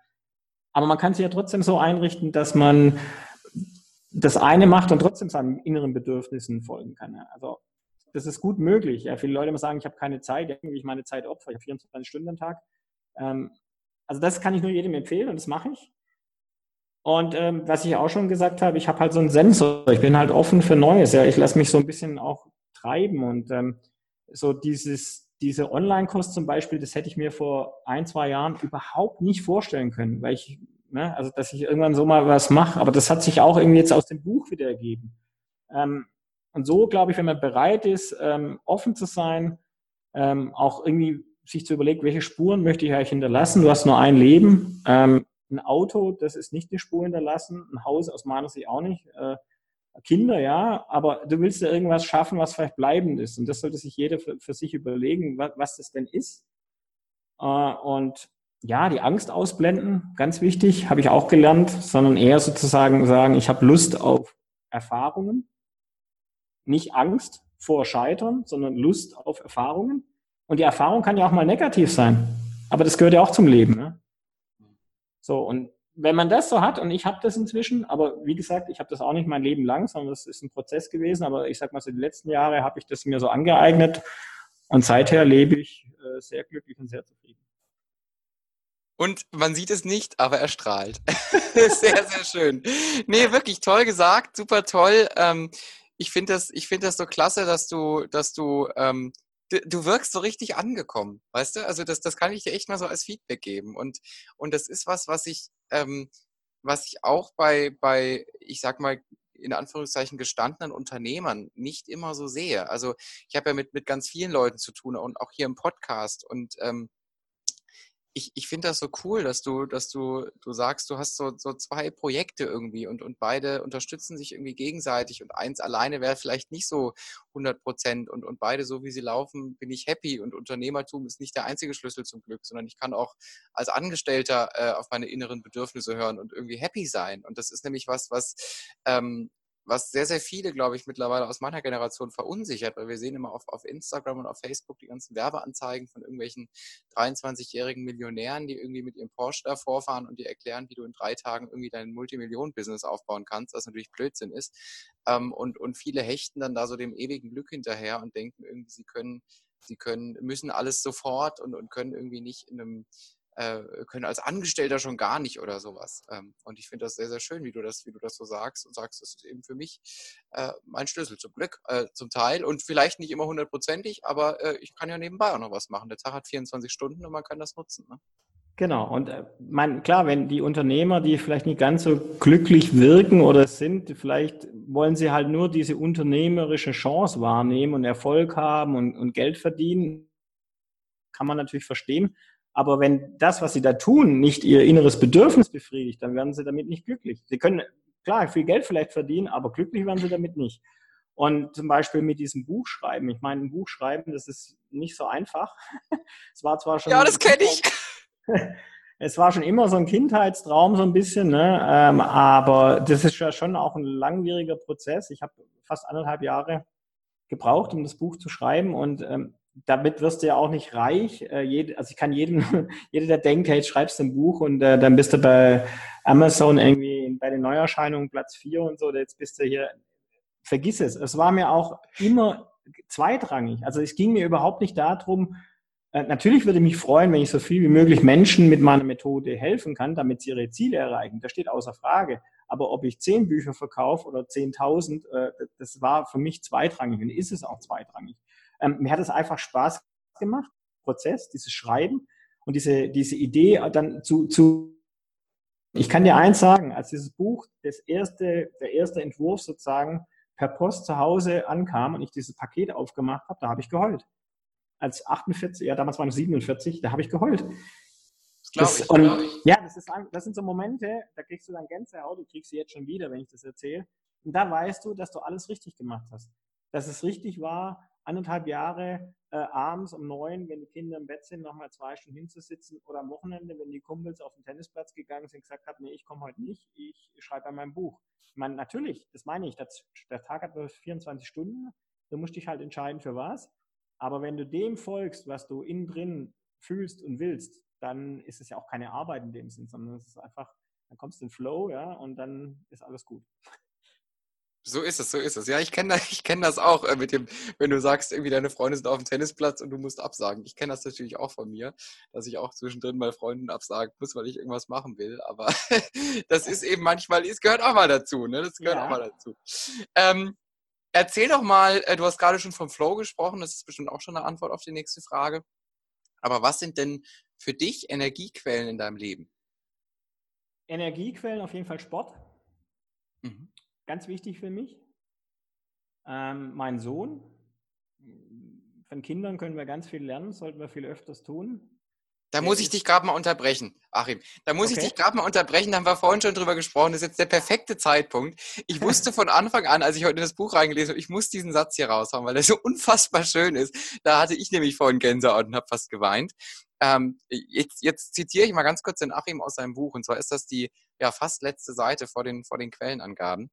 aber man kann sich ja trotzdem so einrichten, dass man das eine macht und trotzdem seinen inneren Bedürfnissen folgen kann. Also das ist gut möglich. Ja, viele Leute immer sagen, ich habe keine Zeit, irgendwie ich meine Zeit opfer, ich habe 24 Stunden am Tag. Ähm, also das kann ich nur jedem empfehlen und das mache ich. Und ähm, was ich auch schon gesagt habe, ich habe halt so einen Sensor. Ich bin halt offen für Neues. Ja, ich lasse mich so ein bisschen auch treiben und ähm, so dieses diese Online-Kurs zum Beispiel, das hätte ich mir vor ein zwei Jahren überhaupt nicht vorstellen können, weil ich ne, also dass ich irgendwann so mal was mache. Aber das hat sich auch irgendwie jetzt aus dem Buch wieder ergeben. Ähm, und so glaube ich, wenn man bereit ist, ähm, offen zu sein, ähm, auch irgendwie sich zu überlegen, welche Spuren möchte ich eigentlich hinterlassen. Du hast nur ein Leben. Ähm, ein Auto, das ist nicht eine Spur hinterlassen, ein Haus aus meiner Sicht auch nicht. Äh, Kinder, ja, aber du willst ja irgendwas schaffen, was vielleicht bleibend ist. Und das sollte sich jeder für, für sich überlegen, was, was, das denn ist. Äh, und ja, die Angst ausblenden, ganz wichtig, habe ich auch gelernt, sondern eher sozusagen sagen, ich habe Lust auf Erfahrungen. Nicht Angst vor Scheitern, sondern Lust auf Erfahrungen. Und die Erfahrung kann ja auch mal negativ sein. Aber das gehört ja auch zum Leben. Ne? So, und wenn man das so hat, und ich habe das inzwischen, aber wie gesagt, ich habe das auch nicht mein Leben lang, sondern das ist ein Prozess gewesen, aber ich sag mal, so die letzten Jahre habe ich das mir so angeeignet und seither lebe ich äh, sehr glücklich und sehr zufrieden. Und man sieht es nicht, aber er strahlt. <laughs> sehr, sehr schön. Nee, wirklich toll gesagt, super toll. Ähm, ich finde das, ich finde das so klasse, dass du, dass du ähm, du, du wirkst so richtig angekommen, weißt du? Also das, das kann ich dir echt mal so als Feedback geben. Und, und das ist was, was ich, ähm, was ich auch bei, bei, ich sag mal, in Anführungszeichen gestandenen Unternehmern nicht immer so sehe. Also ich habe ja mit, mit ganz vielen Leuten zu tun und auch hier im Podcast. Und ähm, ich, ich finde das so cool, dass du, dass du, du sagst, du hast so, so zwei Projekte irgendwie und, und beide unterstützen sich irgendwie gegenseitig und eins alleine wäre vielleicht nicht so 100 Prozent und, und beide so wie sie laufen, bin ich happy und Unternehmertum ist nicht der einzige Schlüssel zum Glück, sondern ich kann auch als Angestellter äh, auf meine inneren Bedürfnisse hören und irgendwie happy sein. Und das ist nämlich was, was ähm, was sehr, sehr viele, glaube ich, mittlerweile aus meiner Generation verunsichert, weil wir sehen immer auf, auf Instagram und auf Facebook die ganzen Werbeanzeigen von irgendwelchen 23-jährigen Millionären, die irgendwie mit ihrem Porsche davor fahren und die erklären, wie du in drei Tagen irgendwie dein Multimillionen-Business aufbauen kannst, was natürlich Blödsinn ist. Ähm, und, und viele hechten dann da so dem ewigen Glück hinterher und denken irgendwie, sie können, sie können, müssen alles sofort und, und können irgendwie nicht in einem äh, können als Angestellter schon gar nicht oder sowas. Ähm, und ich finde das sehr, sehr schön, wie du das, wie du das so sagst und sagst, das ist eben für mich äh, mein Schlüssel zum Glück, äh, zum Teil und vielleicht nicht immer hundertprozentig, aber äh, ich kann ja nebenbei auch noch was machen. Der Tag hat 24 Stunden und man kann das nutzen. Ne? Genau, und äh, mein, klar, wenn die Unternehmer, die vielleicht nicht ganz so glücklich wirken oder sind, vielleicht wollen sie halt nur diese unternehmerische Chance wahrnehmen und Erfolg haben und, und Geld verdienen, kann man natürlich verstehen. Aber wenn das, was sie da tun, nicht ihr inneres Bedürfnis befriedigt, dann werden sie damit nicht glücklich. Sie können klar viel Geld vielleicht verdienen, aber glücklich werden sie damit nicht. Und zum Beispiel mit diesem Buch schreiben. Ich meine, ein Buch schreiben, das ist nicht so einfach. <laughs> Es war zwar schon. Ja, das kenne ich. <laughs> es war schon immer so ein Kindheitstraum, so ein bisschen, ne? Ähm, aber das ist ja schon auch ein langwieriger Prozess. Ich habe fast anderthalb Jahre gebraucht, um das Buch zu schreiben und ähm, damit wirst du ja auch nicht reich. Äh, also ich kann jedem, <laughs> jeder, der denkt, hey, schreibst ein Buch und äh, dann bist du bei Amazon irgendwie bei den Neuerscheinungen Platz vier und so, jetzt bist du hier, vergiss es. Es war mir auch immer zweitrangig. Also es ging mir überhaupt nicht darum, äh, natürlich würde ich mich freuen, wenn ich so viel wie möglich Menschen mit meiner Methode helfen kann, damit sie ihre Ziele erreichen. Das steht außer Frage. Aber ob ich zehn Bücher verkaufe oder zehntausend, äh, das war für mich zweitrangig und ist es auch zweitrangig. Ähm, mir hat es einfach Spaß gemacht, Prozess, dieses Schreiben und diese, diese Idee dann zu, zu ich kann dir eins sagen, als dieses Buch, das erste, der erste Entwurf sozusagen per Post zu Hause ankam und ich dieses Paket aufgemacht habe, da habe ich geheult als 48, ja, damals waren es 47, da habe ich geheult. Das, ich, und, ja, das, ist, das sind so Momente, da kriegst du dann Gänsehaut, du kriegst sie jetzt schon wieder, wenn ich das erzähle. Und da weißt du, dass du alles richtig gemacht hast. Dass es richtig war, anderthalb Jahre äh, abends um neun, wenn die Kinder im Bett sind, nochmal zwei Stunden hinzusitzen oder am Wochenende, wenn die Kumpels auf den Tennisplatz gegangen sind, gesagt haben, nee, ich komme heute nicht, ich schreibe an meinem Buch. Ich meine, natürlich, das meine ich, das, der Tag hat nur 24 Stunden, du musst dich halt entscheiden für was. Aber wenn du dem folgst, was du innen drin fühlst und willst, dann ist es ja auch keine Arbeit in dem Sinn, sondern es ist einfach, dann kommst du in Flow, ja, und dann ist alles gut. So ist es, so ist es. Ja, ich kenne <laughs> ich kenn das auch äh, mit dem, wenn du sagst, irgendwie deine Freunde sind auf dem Tennisplatz und du musst absagen. Ich kenne das natürlich auch von mir, dass ich auch zwischendrin mal Freunden absagen muss, weil ich irgendwas machen will. Aber <laughs> das ist eben manchmal, es gehört auch mal dazu, ne? Das gehört ja. auch mal dazu. Ähm, Erzähl doch mal, äh, du hast gerade schon vom Flow gesprochen, das ist bestimmt auch schon eine Antwort auf die nächste Frage. Aber was sind denn für dich Energiequellen in deinem Leben? Energiequellen auf jeden Fall Sport. Mhm. Ganz wichtig für mich. Ähm, mein Sohn. Von Kindern können wir ganz viel lernen, sollten wir viel öfters tun. Da muss ich dich gerade mal unterbrechen, Achim. Da muss okay. ich dich gerade mal unterbrechen, da haben wir vorhin schon drüber gesprochen. Das ist jetzt der perfekte Zeitpunkt. Ich <laughs> wusste von Anfang an, als ich heute in das Buch reingelesen habe, ich muss diesen Satz hier raushauen, weil der so <laughs> unfassbar schön ist. Da hatte ich nämlich vorhin Gänsehaut und habe fast geweint. Ähm, jetzt, jetzt zitiere ich mal ganz kurz den Achim aus seinem Buch. Und zwar ist das die ja fast letzte Seite vor den, vor den Quellenangaben.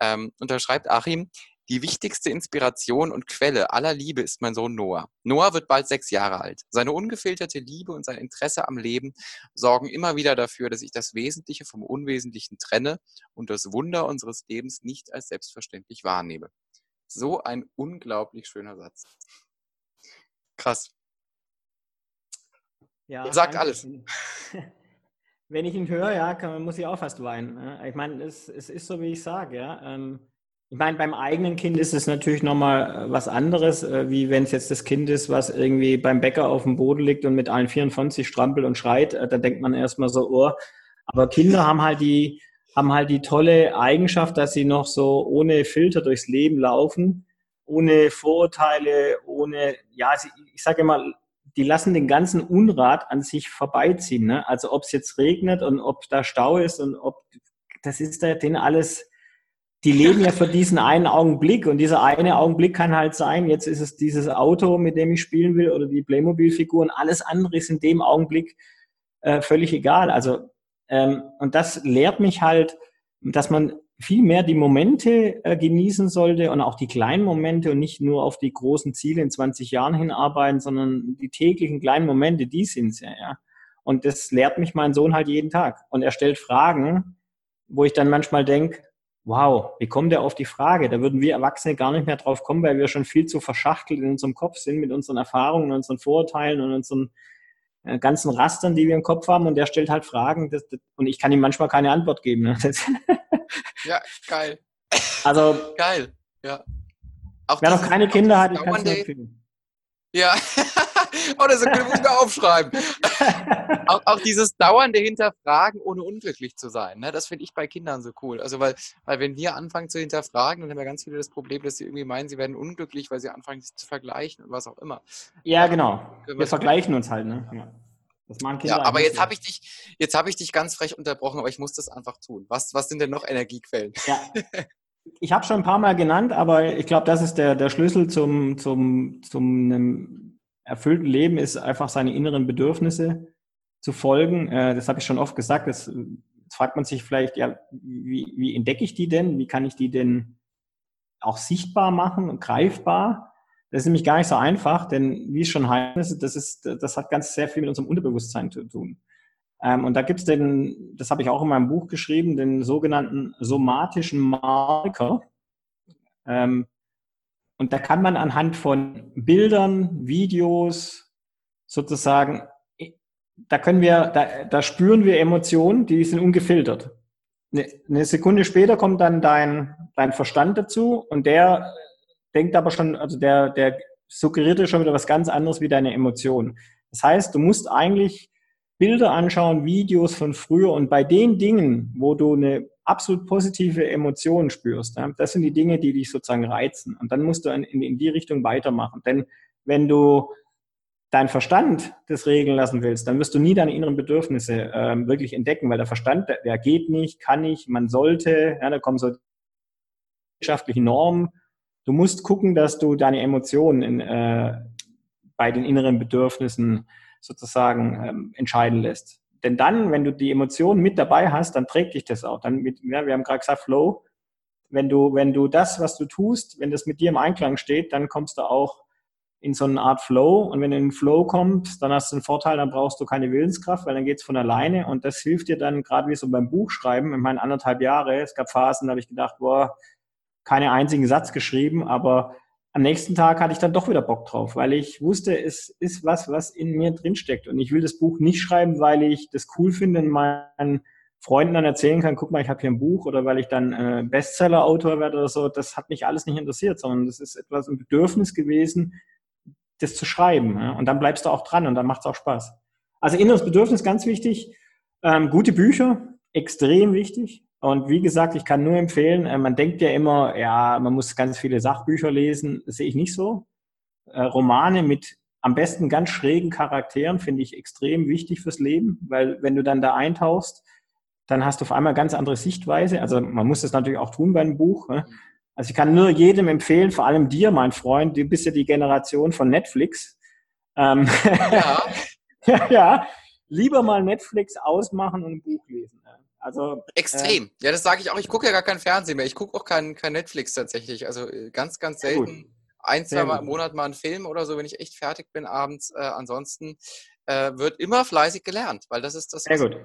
Ähm, und da schreibt Achim, die wichtigste Inspiration und Quelle aller Liebe ist mein Sohn Noah. Noah wird bald sechs Jahre alt. Seine ungefilterte Liebe und sein Interesse am Leben sorgen immer wieder dafür, dass ich das Wesentliche vom Unwesentlichen trenne und das Wunder unseres Lebens nicht als selbstverständlich wahrnehme. So ein unglaublich schöner Satz. Krass. Ja, sagt alles. <laughs> Wenn ich ihn höre, ja, kann, muss ich auch fast weinen. Ne? Ich meine, es, es ist so, wie ich sage. Ja. Ähm, ich meine, beim eigenen Kind ist es natürlich nochmal äh, was anderes, äh, wie wenn es jetzt das Kind ist, was irgendwie beim Bäcker auf dem Boden liegt und mit allen 24 strampelt und schreit. Äh, da denkt man erstmal so, oh. Aber Kinder haben halt die, haben halt die tolle Eigenschaft, dass sie noch so ohne Filter durchs Leben laufen, ohne Vorurteile, ohne, ja, ich sage immer, die lassen den ganzen Unrat an sich vorbeiziehen. Ne? Also ob es jetzt regnet und ob da Stau ist und ob, das ist da denen alles, die leben ja für diesen einen Augenblick und dieser eine Augenblick kann halt sein, jetzt ist es dieses Auto, mit dem ich spielen will oder die Playmobil-Figur und alles andere ist in dem Augenblick äh, völlig egal. Also ähm, und das lehrt mich halt, dass man viel mehr die Momente äh, genießen sollte und auch die kleinen Momente und nicht nur auf die großen Ziele in 20 Jahren hinarbeiten, sondern die täglichen kleinen Momente, die sind ja, ja. Und das lehrt mich mein Sohn halt jeden Tag. Und er stellt Fragen, wo ich dann manchmal denke, wow, wie kommt er auf die Frage? Da würden wir Erwachsene gar nicht mehr drauf kommen, weil wir schon viel zu verschachtelt in unserem Kopf sind mit unseren Erfahrungen, unseren Vorurteilen und unseren äh, ganzen Rastern, die wir im Kopf haben. Und der stellt halt Fragen das, das, und ich kann ihm manchmal keine Antwort geben. Ne? <laughs> ja, geil. Also, geil, ja. Auch wer noch keine Kinder hat, ich kann es nur empfehlen. Ja, <laughs> oh, das ich mir aufschreiben. <laughs> auch, auch, dieses dauernde Hinterfragen, ohne unglücklich zu sein, ne? das finde ich bei Kindern so cool. Also, weil, weil wenn wir anfangen zu hinterfragen, dann haben ja ganz viele das Problem, dass sie irgendwie meinen, sie werden unglücklich, weil sie anfangen, sich zu vergleichen und was auch immer. Ja, genau. Wir vergleichen uns halt. Ne? Ja. Das machen Kinder ja, aber jetzt habe ich dich, jetzt habe ich dich ganz frech unterbrochen, aber ich muss das einfach tun. Was, was sind denn noch Energiequellen? Ja. Ich habe schon ein paar Mal genannt, aber ich glaube, das ist der, der Schlüssel zum, zum, zum einem erfüllten Leben ist einfach seine inneren Bedürfnisse zu folgen. Äh, das habe ich schon oft gesagt. Das, jetzt fragt man sich vielleicht, ja, wie, wie entdecke ich die denn? Wie kann ich die denn auch sichtbar machen und greifbar? Das ist nämlich gar nicht so einfach, denn wie es schon heißt, das ist, das hat ganz sehr viel mit unserem Unterbewusstsein zu tun. Ähm, und da gibt es den, das habe ich auch in meinem Buch geschrieben, den sogenannten somatischen Marker. Ähm, und da kann man anhand von Bildern, Videos sozusagen, da können wir, da, da spüren wir Emotionen, die sind ungefiltert. Eine, eine Sekunde später kommt dann dein, dein Verstand dazu und der denkt aber schon, also der, der suggeriert dir schon wieder was ganz anderes wie deine Emotionen. Das heißt, du musst eigentlich Bilder anschauen, Videos von früher und bei den Dingen, wo du eine absolut positive Emotion spürst, das sind die Dinge, die dich sozusagen reizen. Und dann musst du in, die Richtung weitermachen. Denn wenn du deinen Verstand das regeln lassen willst, dann wirst du nie deine inneren Bedürfnisse ähm, wirklich entdecken, weil der Verstand, der, geht nicht, kann nicht, man sollte, ja, da kommen so wirtschaftliche Normen. Du musst gucken, dass du deine Emotionen in, äh, bei den inneren Bedürfnissen sozusagen ähm, entscheiden lässt. Denn dann, wenn du die Emotionen mit dabei hast, dann trägt dich das auch. Dann mit, ja, wir haben gerade gesagt, Flow. Wenn du, wenn du das, was du tust, wenn das mit dir im Einklang steht, dann kommst du auch in so eine Art Flow. Und wenn du in den Flow kommst, dann hast du einen Vorteil, dann brauchst du keine Willenskraft, weil dann geht's von alleine. Und das hilft dir dann, gerade wie so beim Buchschreiben, in meinen anderthalb Jahre, es gab Phasen, da habe ich gedacht, boah, keine einzigen Satz geschrieben, aber am nächsten Tag hatte ich dann doch wieder Bock drauf, weil ich wusste, es ist was, was in mir drinsteckt. Und ich will das Buch nicht schreiben, weil ich das cool finde und meinen Freunden dann erzählen kann, guck mal, ich habe hier ein Buch oder weil ich dann äh, Bestseller-Autor werde oder so. Das hat mich alles nicht interessiert, sondern das ist etwas ein Bedürfnis gewesen, das zu schreiben. Ja? Und dann bleibst du auch dran und dann macht es auch Spaß. Also inneres Bedürfnis ganz wichtig. Ähm, gute Bücher, extrem wichtig. Und wie gesagt, ich kann nur empfehlen, äh, man denkt ja immer, ja, man muss ganz viele Sachbücher lesen. Das sehe ich nicht so. Äh, Romane mit am besten ganz schrägen Charakteren finde ich extrem wichtig fürs Leben, weil wenn du dann da eintauchst, dann hast du auf einmal ganz andere Sichtweise. Also man muss das natürlich auch tun bei einem Buch. Ne? Also ich kann nur jedem empfehlen, vor allem dir, mein Freund, du bist ja die Generation von Netflix. Ähm, ja. <laughs> ja, lieber mal Netflix ausmachen und ein Buch lesen. Also extrem. Äh, ja, das sage ich auch. Ich gucke ja gar kein Fernsehen mehr. Ich gucke auch kein, kein Netflix tatsächlich. Also äh, ganz, ganz selten. Ein, zwei Mal im Monat mal einen Film oder so, wenn ich echt fertig bin abends. Äh, ansonsten äh, wird immer fleißig gelernt, weil das ist das. Gut.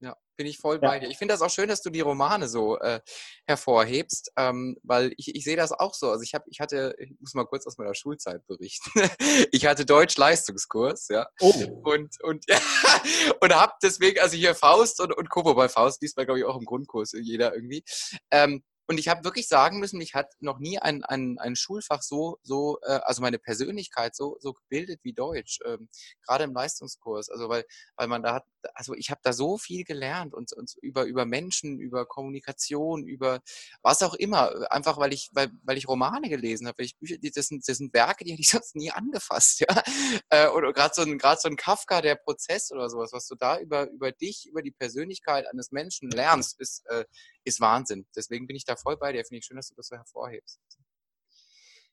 Ja, bin ich voll ja. bei dir. Ich finde das auch schön, dass du die Romane so äh, hervorhebst, ähm, weil ich, ich sehe das auch so. Also ich habe, ich hatte, ich muss mal kurz aus meiner Schulzeit berichten. <laughs> ich hatte Deutsch-Leistungskurs, ja. Oh. Und, und, ja, <laughs> und habe deswegen, also hier Faust und, und Kobo bei Faust, liest man, glaube ich, auch im Grundkurs jeder irgendwie. Ähm, und ich habe wirklich sagen müssen, ich hatte noch nie ein, ein, ein Schulfach so, so äh, also meine Persönlichkeit so, so gebildet wie Deutsch, ähm, gerade im Leistungskurs. Also weil, weil man da hat, also ich habe da so viel gelernt und, und über, über Menschen, über Kommunikation, über was auch immer. Einfach weil ich, weil, weil ich Romane gelesen habe, weil ich Bücher, das sind, das sind Werke, die hätte ich <laughs> sonst nie angefasst, ja. Äh, oder gerade so ein, gerade so ein Kafka, der Prozess oder sowas, was du da über, über dich, über die Persönlichkeit eines Menschen lernst, ist, äh, ist Wahnsinn. Deswegen bin ich da voll bei dir. Finde ich schön, dass du das so hervorhebst.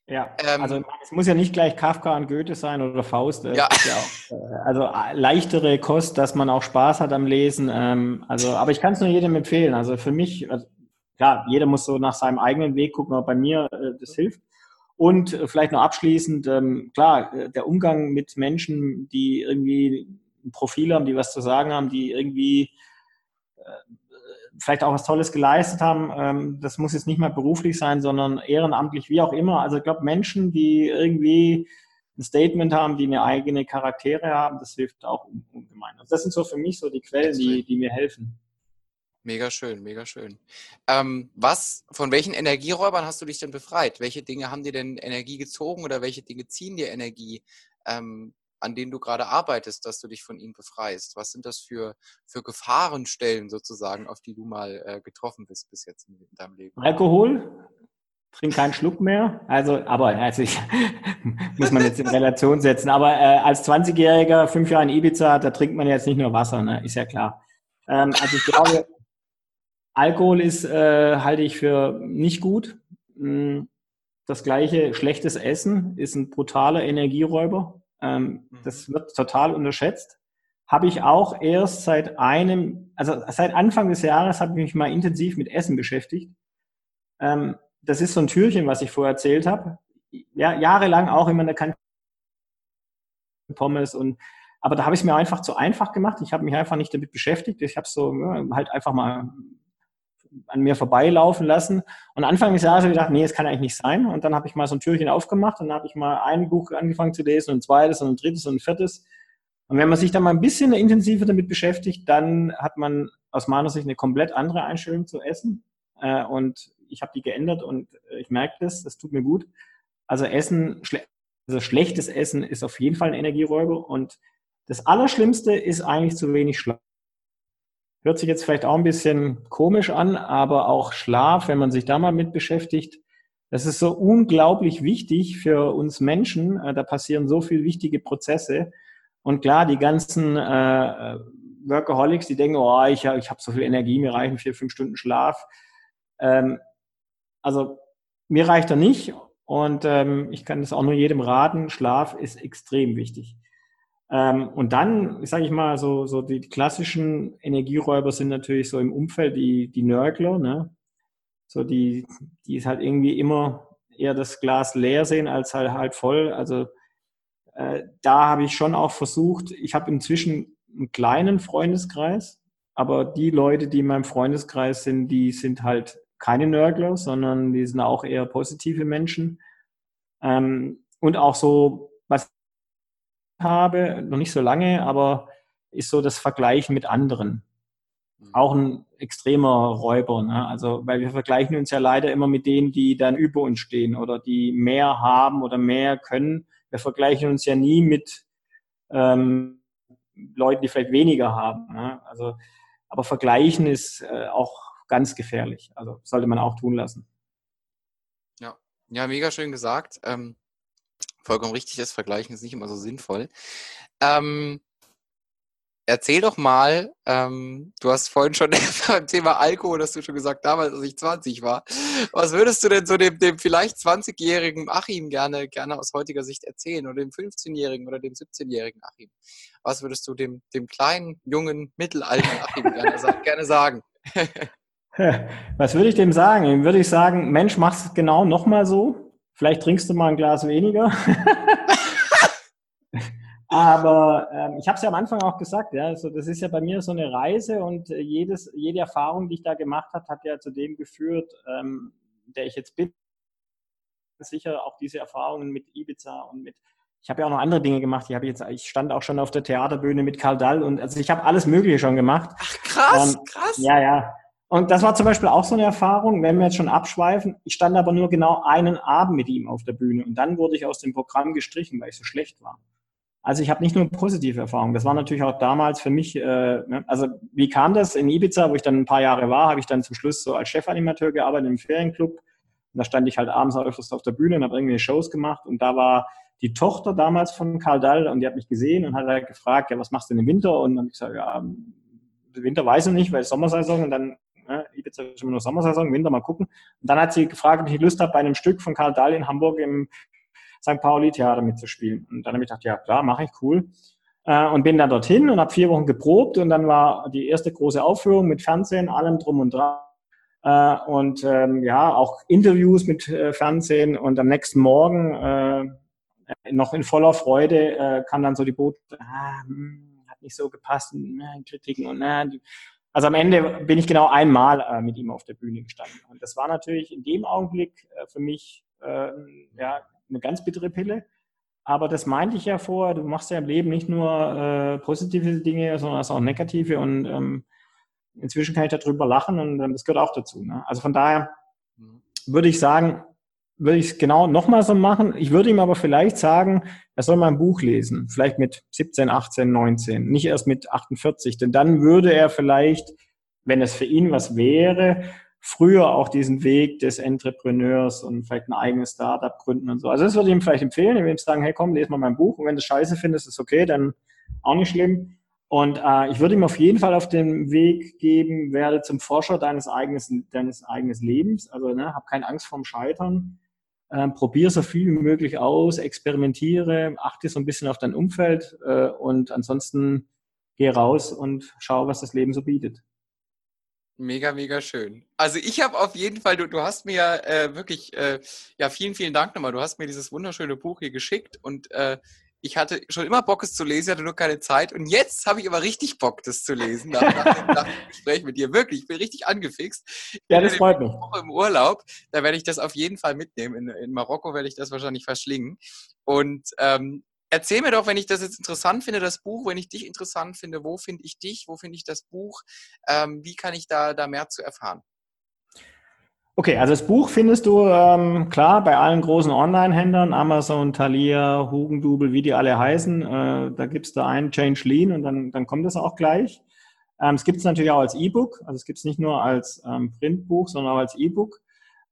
Ja, ähm, also es muss ja nicht gleich Kafka und Goethe sein oder Faust. Ja. ja auch, äh, also äh, leichtere Kost, dass man auch Spaß hat am Lesen. Ähm, also, aber ich kann es nur jedem empfehlen. Also für mich, also, klar, jeder muss so nach seinem eigenen Weg gucken, aber bei mir äh, das hilft. Und äh, vielleicht noch abschließend, ähm, klar, äh, der Umgang mit Menschen, die irgendwie ein Profil haben, die was zu sagen haben, die irgendwie vielleicht auch was Tolles geleistet haben. Ähm, das muss jetzt nicht mal beruflich sein, sondern ehrenamtlich, wie auch immer. Also ich glaube, Menschen, die irgendwie ein Statement haben, die eine eigene Charaktere haben, das hilft auch ungemein. Also das sind so für mich so die Quellen, die, die mir helfen. Mega schön, mega schön. Ähm, was, von welchen Energieräubern hast du dich denn befreit? Welche Dinge haben dir denn Energie gezogen oder welche Dinge ziehen dir Energie? Ähm, an denen du gerade arbeitest, dass du dich von ihnen befreist? Was sind das für, für Gefahrenstellen sozusagen, auf die du mal äh, getroffen bist bis jetzt in, in deinem Leben? Alkohol, trink keinen Schluck mehr. Also, aber also ich, <laughs> muss man jetzt in Relation setzen. Aber äh, als 20-Jähriger, fünf Jahre in Ibiza, da trinkt man jetzt nicht nur Wasser, ne? ist ja klar. Ähm, also ich glaube, Alkohol ist, äh, halte ich für nicht gut. Hm, das gleiche, schlechtes Essen ist ein brutaler Energieräuber. Ähm, mhm. Das wird total unterschätzt. habe ich auch erst seit einem, also seit Anfang des Jahres habe ich mich mal intensiv mit Essen beschäftigt. Ähm, das ist so ein Türchen, was ich vorher erzählt habe. Ja, jahrelang auch immer in der Kantine Pommes und aber da habe ich es mir einfach zu einfach gemacht. Ich habe mich einfach nicht damit beschäftigt. Ich habe so ja, halt einfach mal an mir vorbeilaufen lassen. Und Anfang des Jahres habe ich gedacht, nee, es kann eigentlich nicht sein. Und dann habe ich mal so ein Türchen aufgemacht und dann habe ich mal ein Buch angefangen zu lesen und ein zweites und ein drittes und ein viertes. Und wenn man sich dann mal ein bisschen intensiver damit beschäftigt, dann hat man aus meiner Sicht eine komplett andere Einstellung zu Essen. Äh, und ich habe die geändert und ich merke das, das tut mir gut. Also Essen, also schlechtes Essen ist auf jeden Fall ein Energieräuber und das Allerschlimmste ist eigentlich zu wenig Schlaf. Hört sich jetzt vielleicht auch ein bisschen komisch an, aber auch Schlaf, wenn man sich da mal mit beschäftigt, das ist so unglaublich wichtig für uns Menschen. Äh, da passieren so viele wichtige Prozesse. Und klar, die ganzen äh, Workaholics, die denken, oh, ich, ich habe so viel Energie, mir reichen vier, fünf Stunden Schlaf. Ähm, also mir reicht er nicht und ähm, ich kann das auch nur jedem raten. Schlaf ist extrem wichtig. Ähm, und dann, sage ich mal, so, so die klassischen Energieräuber sind natürlich so im Umfeld die, die Nörgler, ne? So die, die ist halt irgendwie immer eher das Glas leer sehen als halt, halt voll. Also äh, da habe ich schon auch versucht, ich habe inzwischen einen kleinen Freundeskreis, aber die Leute, die in meinem Freundeskreis sind, die sind halt keine Nörgler, sondern die sind auch eher positive Menschen. Ähm, und auch so, was habe, noch nicht so lange, aber ist so das Vergleichen mit anderen. Mhm. Auch ein extremer Räuber. Ne? Also, weil wir vergleichen uns ja leider immer mit denen, die dann über uns stehen oder die mehr haben oder mehr können. Wir vergleichen uns ja nie mit ähm, Leuten, die vielleicht weniger haben. Ne? Also, aber vergleichen ist äh, auch ganz gefährlich. Also sollte man auch tun lassen. Ja, ja, mega schön gesagt. Ähm, vollkommen richtig, das Vergleichen ist nicht immer so sinnvoll. Ähm, erzähl doch mal, ähm, du hast vorhin schon <laughs> beim Thema Alkohol, hast du schon gesagt, damals, als ich 20 war. Was würdest du denn so dem, dem vielleicht 20-jährigen Achim gerne, gerne aus heutiger Sicht erzählen oder dem 15-jährigen oder dem 17-jährigen Achim? Was würdest du dem, dem kleinen, jungen, mittelalten Achim gerne, <laughs> gerne sagen? <laughs> Was würde ich dem sagen? Dem würde ich sagen, Mensch, mach's genau nochmal so. Vielleicht trinkst du mal ein Glas weniger. <laughs> Aber ähm, ich habe es ja am Anfang auch gesagt, ja, also das ist ja bei mir so eine Reise und jedes, jede Erfahrung, die ich da gemacht habe, hat ja zu dem geführt, ähm, der ich jetzt bin. Sicher auch diese Erfahrungen mit Ibiza und mit, ich habe ja auch noch andere Dinge gemacht. Ich habe jetzt, ich stand auch schon auf der Theaterbühne mit Karl Dall und also ich habe alles Mögliche schon gemacht. Ach krass, ähm, krass. Ja, ja. Und das war zum Beispiel auch so eine Erfahrung, wenn wir jetzt schon abschweifen. Ich stand aber nur genau einen Abend mit ihm auf der Bühne und dann wurde ich aus dem Programm gestrichen, weil ich so schlecht war. Also ich habe nicht nur positive Erfahrungen. Das war natürlich auch damals für mich, äh, ne? also wie kam das? In Ibiza, wo ich dann ein paar Jahre war, habe ich dann zum Schluss so als Chefanimateur gearbeitet im Ferienclub. Und da stand ich halt abends auch öfters auf der Bühne und habe irgendwie Shows gemacht. Und da war die Tochter damals von Karl Dall und die hat mich gesehen und hat halt gefragt, ja, was machst du denn im Winter? Und dann habe ich gesagt, ja, Winter weiß ich nicht, weil es Sommersaison und dann ne, Ibiza ist immer nur Sommersaison, Winter mal gucken. Und dann hat sie gefragt, ob ich Lust habe, bei einem Stück von Karl Dahl in Hamburg im St. Pauli Theater mitzuspielen. Und dann habe ich gedacht, ja klar, mache ich, cool. Äh, und bin dann dorthin und habe vier Wochen geprobt und dann war die erste große Aufführung mit Fernsehen, allem drum und dran. Äh, und ähm, ja, auch Interviews mit äh, Fernsehen und am nächsten Morgen noch in voller Freude kam dann so die Botschaft, ah, hm, hat nicht so gepasst, äh, Kritiken und äh, die, also am Ende bin ich genau einmal äh, mit ihm auf der Bühne gestanden. Und das war natürlich in dem Augenblick äh, für mich äh, ja, eine ganz bittere Pille. Aber das meinte ich ja vorher, du machst ja im Leben nicht nur äh, positive Dinge, sondern auch negative. Und ähm, inzwischen kann ich darüber lachen und ähm, das gehört auch dazu. Ne? Also von daher mhm. würde ich sagen, würde ich es genau nochmal so machen. Ich würde ihm aber vielleicht sagen, er soll mal ein Buch lesen, vielleicht mit 17, 18, 19, nicht erst mit 48, denn dann würde er vielleicht, wenn es für ihn was wäre, früher auch diesen Weg des Entrepreneurs und vielleicht ein eigenes Startup gründen und so. Also das würde ich ihm vielleicht empfehlen, ihm sagen, hey komm, lese mal mein Buch und wenn du scheiße findest, ist okay, dann auch nicht schlimm. Und äh, ich würde ihm auf jeden Fall auf den Weg geben, werde zum Forscher deines eigenen, deines eigenen Lebens. Also ne, hab keine Angst vorm Scheitern ähm, probier so viel wie möglich aus, experimentiere, achte so ein bisschen auf dein Umfeld äh, und ansonsten geh raus und schau, was das Leben so bietet. Mega, mega schön. Also ich habe auf jeden Fall, du, du hast mir äh, wirklich, äh, ja, vielen, vielen Dank nochmal. Du hast mir dieses wunderschöne Buch hier geschickt und äh, ich hatte schon immer Bock, es zu lesen, hatte nur keine Zeit. Und jetzt habe ich aber richtig Bock, das zu lesen, nach, nach, dem, nach dem, Gespräch mit dir. Wirklich, ich bin richtig angefixt. Ja, das freut mich. Im Urlaub, da werde ich das auf jeden Fall mitnehmen. In, in Marokko werde ich das wahrscheinlich verschlingen. Und ähm, erzähl mir doch, wenn ich das jetzt interessant finde, das Buch, wenn ich dich interessant finde, wo finde ich dich, wo finde ich das Buch, ähm, wie kann ich da, da mehr zu erfahren? Okay, also das Buch findest du ähm, klar bei allen großen Online-Händlern, Amazon, Thalia, Hugendubel, wie die alle heißen. Äh, da gibst du einen Change Lean und dann, dann kommt das auch gleich. Ähm, es gibt es natürlich auch als E-Book, also es gibt es nicht nur als ähm, Printbuch, sondern auch als E-Book.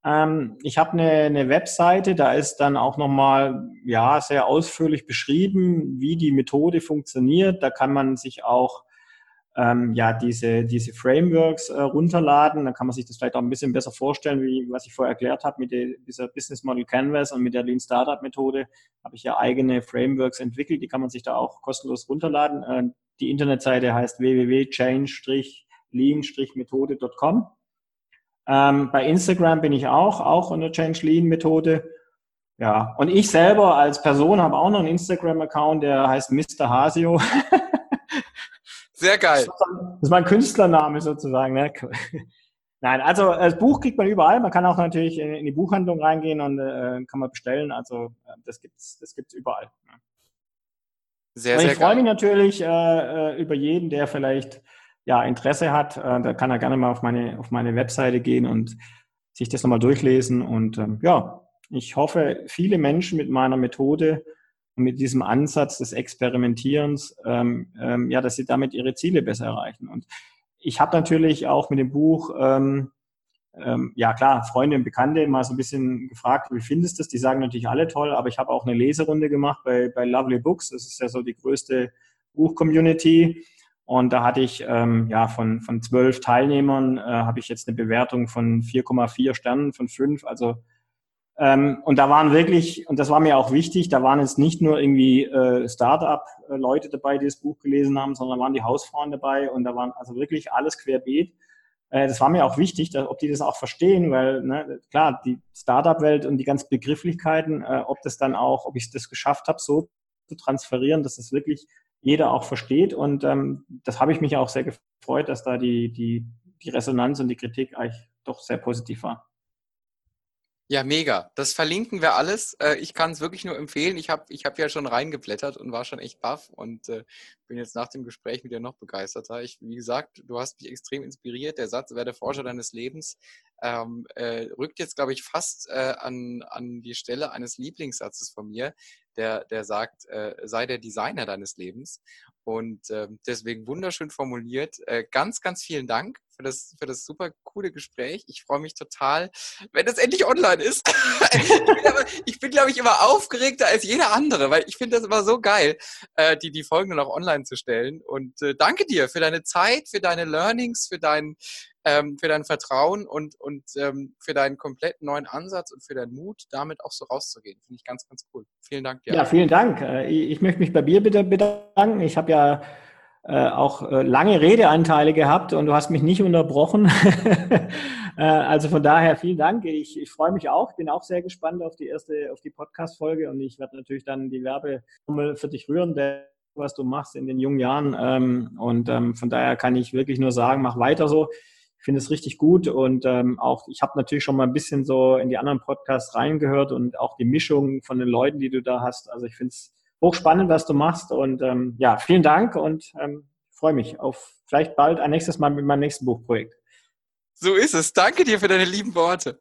Ähm, ich habe eine, eine Webseite, da ist dann auch nochmal ja, sehr ausführlich beschrieben, wie die Methode funktioniert. Da kann man sich auch ähm, ja, diese, diese Frameworks äh, runterladen. Dann kann man sich das vielleicht auch ein bisschen besser vorstellen, wie was ich vorher erklärt habe mit der, dieser Business Model Canvas und mit der Lean Startup Methode. Habe ich ja eigene Frameworks entwickelt, die kann man sich da auch kostenlos runterladen. Äh, die Internetseite heißt www.change-lean-methode.com. Ähm, bei Instagram bin ich auch, auch unter Change Lean Methode. Ja, und ich selber als Person habe auch noch einen Instagram-Account, der heißt Mr. Hasio. <laughs> Sehr geil. Das ist mein Künstlername sozusagen. Ne? <laughs> Nein, also das Buch kriegt man überall. Man kann auch natürlich in die Buchhandlung reingehen und äh, kann man bestellen. Also äh, das gibt's, das gibt's überall. Ne? Sehr, und sehr ich freue mich natürlich äh, äh, über jeden, der vielleicht ja, Interesse hat, äh, da kann er gerne mal auf meine, auf meine Webseite gehen und sich das nochmal durchlesen. Und ähm, ja, ich hoffe, viele Menschen mit meiner Methode mit diesem Ansatz des Experimentierens, ähm, ähm, ja, dass sie damit ihre Ziele besser erreichen. Und ich habe natürlich auch mit dem Buch, ähm, ähm, ja klar, Freunde und Bekannte mal so ein bisschen gefragt, wie findest du das? Die sagen natürlich alle toll, aber ich habe auch eine Leserunde gemacht bei, bei Lovely Books. Das ist ja so die größte Buch-Community. Und da hatte ich ähm, ja von, von zwölf Teilnehmern äh, habe ich jetzt eine Bewertung von 4,4 Sternen von fünf. Also ähm, und da waren wirklich, und das war mir auch wichtig, da waren jetzt nicht nur irgendwie äh, Start-up-Leute dabei, die das Buch gelesen haben, sondern waren die Hausfrauen dabei und da waren also wirklich alles querbeet. Äh, das war mir auch wichtig, dass, ob die das auch verstehen, weil ne, klar, die Startup-Welt und die ganzen Begrifflichkeiten, äh, ob das dann auch, ob ich das geschafft habe, so zu transferieren, dass das wirklich jeder auch versteht. Und ähm, das habe ich mich auch sehr gefreut, dass da die, die, die Resonanz und die Kritik eigentlich doch sehr positiv war. Ja, mega. Das verlinken wir alles. Äh, ich kann es wirklich nur empfehlen. Ich habe ich hab ja schon reingeblättert und war schon echt baff und äh, bin jetzt nach dem Gespräch mit dir noch begeisterter. Ich, wie gesagt, du hast mich extrem inspiriert. Der Satz, werde Forscher deines Lebens, ähm, äh, rückt jetzt, glaube ich, fast äh, an, an die Stelle eines Lieblingssatzes von mir, der, der sagt, äh, sei der Designer deines Lebens. Und äh, deswegen wunderschön formuliert. Äh, ganz, ganz vielen Dank für das, für das super coole Gespräch. Ich freue mich total, wenn das endlich online ist. <laughs> ich bin, <laughs> glaube ich, immer aufgeregter als jeder andere, weil ich finde das immer so geil, äh, die, die Folgen auch online zu stellen. Und äh, danke dir für deine Zeit, für deine Learnings, für dein, ähm, für dein Vertrauen und, und ähm, für deinen kompletten neuen Ansatz und für deinen Mut, damit auch so rauszugehen. Finde ich ganz, ganz cool. Vielen Dank dir. Ja, vielen Dank. Äh, ich möchte mich bei dir bitte bedanken. Ich habe ja äh, auch äh, lange Redeanteile gehabt und du hast mich nicht unterbrochen. <laughs> äh, also von daher vielen Dank. Ich, ich freue mich auch. Bin auch sehr gespannt auf die erste, auf die Podcast-Folge und ich werde natürlich dann die Werbefummel für dich rühren, der, was du machst in den jungen Jahren. Ähm, und ähm, von daher kann ich wirklich nur sagen, mach weiter so finde es richtig gut und ähm, auch ich habe natürlich schon mal ein bisschen so in die anderen Podcasts reingehört und auch die Mischung von den Leuten, die du da hast. Also ich finde es hochspannend, was du machst und ähm, ja, vielen Dank und ähm, freue mich auf vielleicht bald ein nächstes Mal mit meinem nächsten Buchprojekt. So ist es. Danke dir für deine lieben Worte.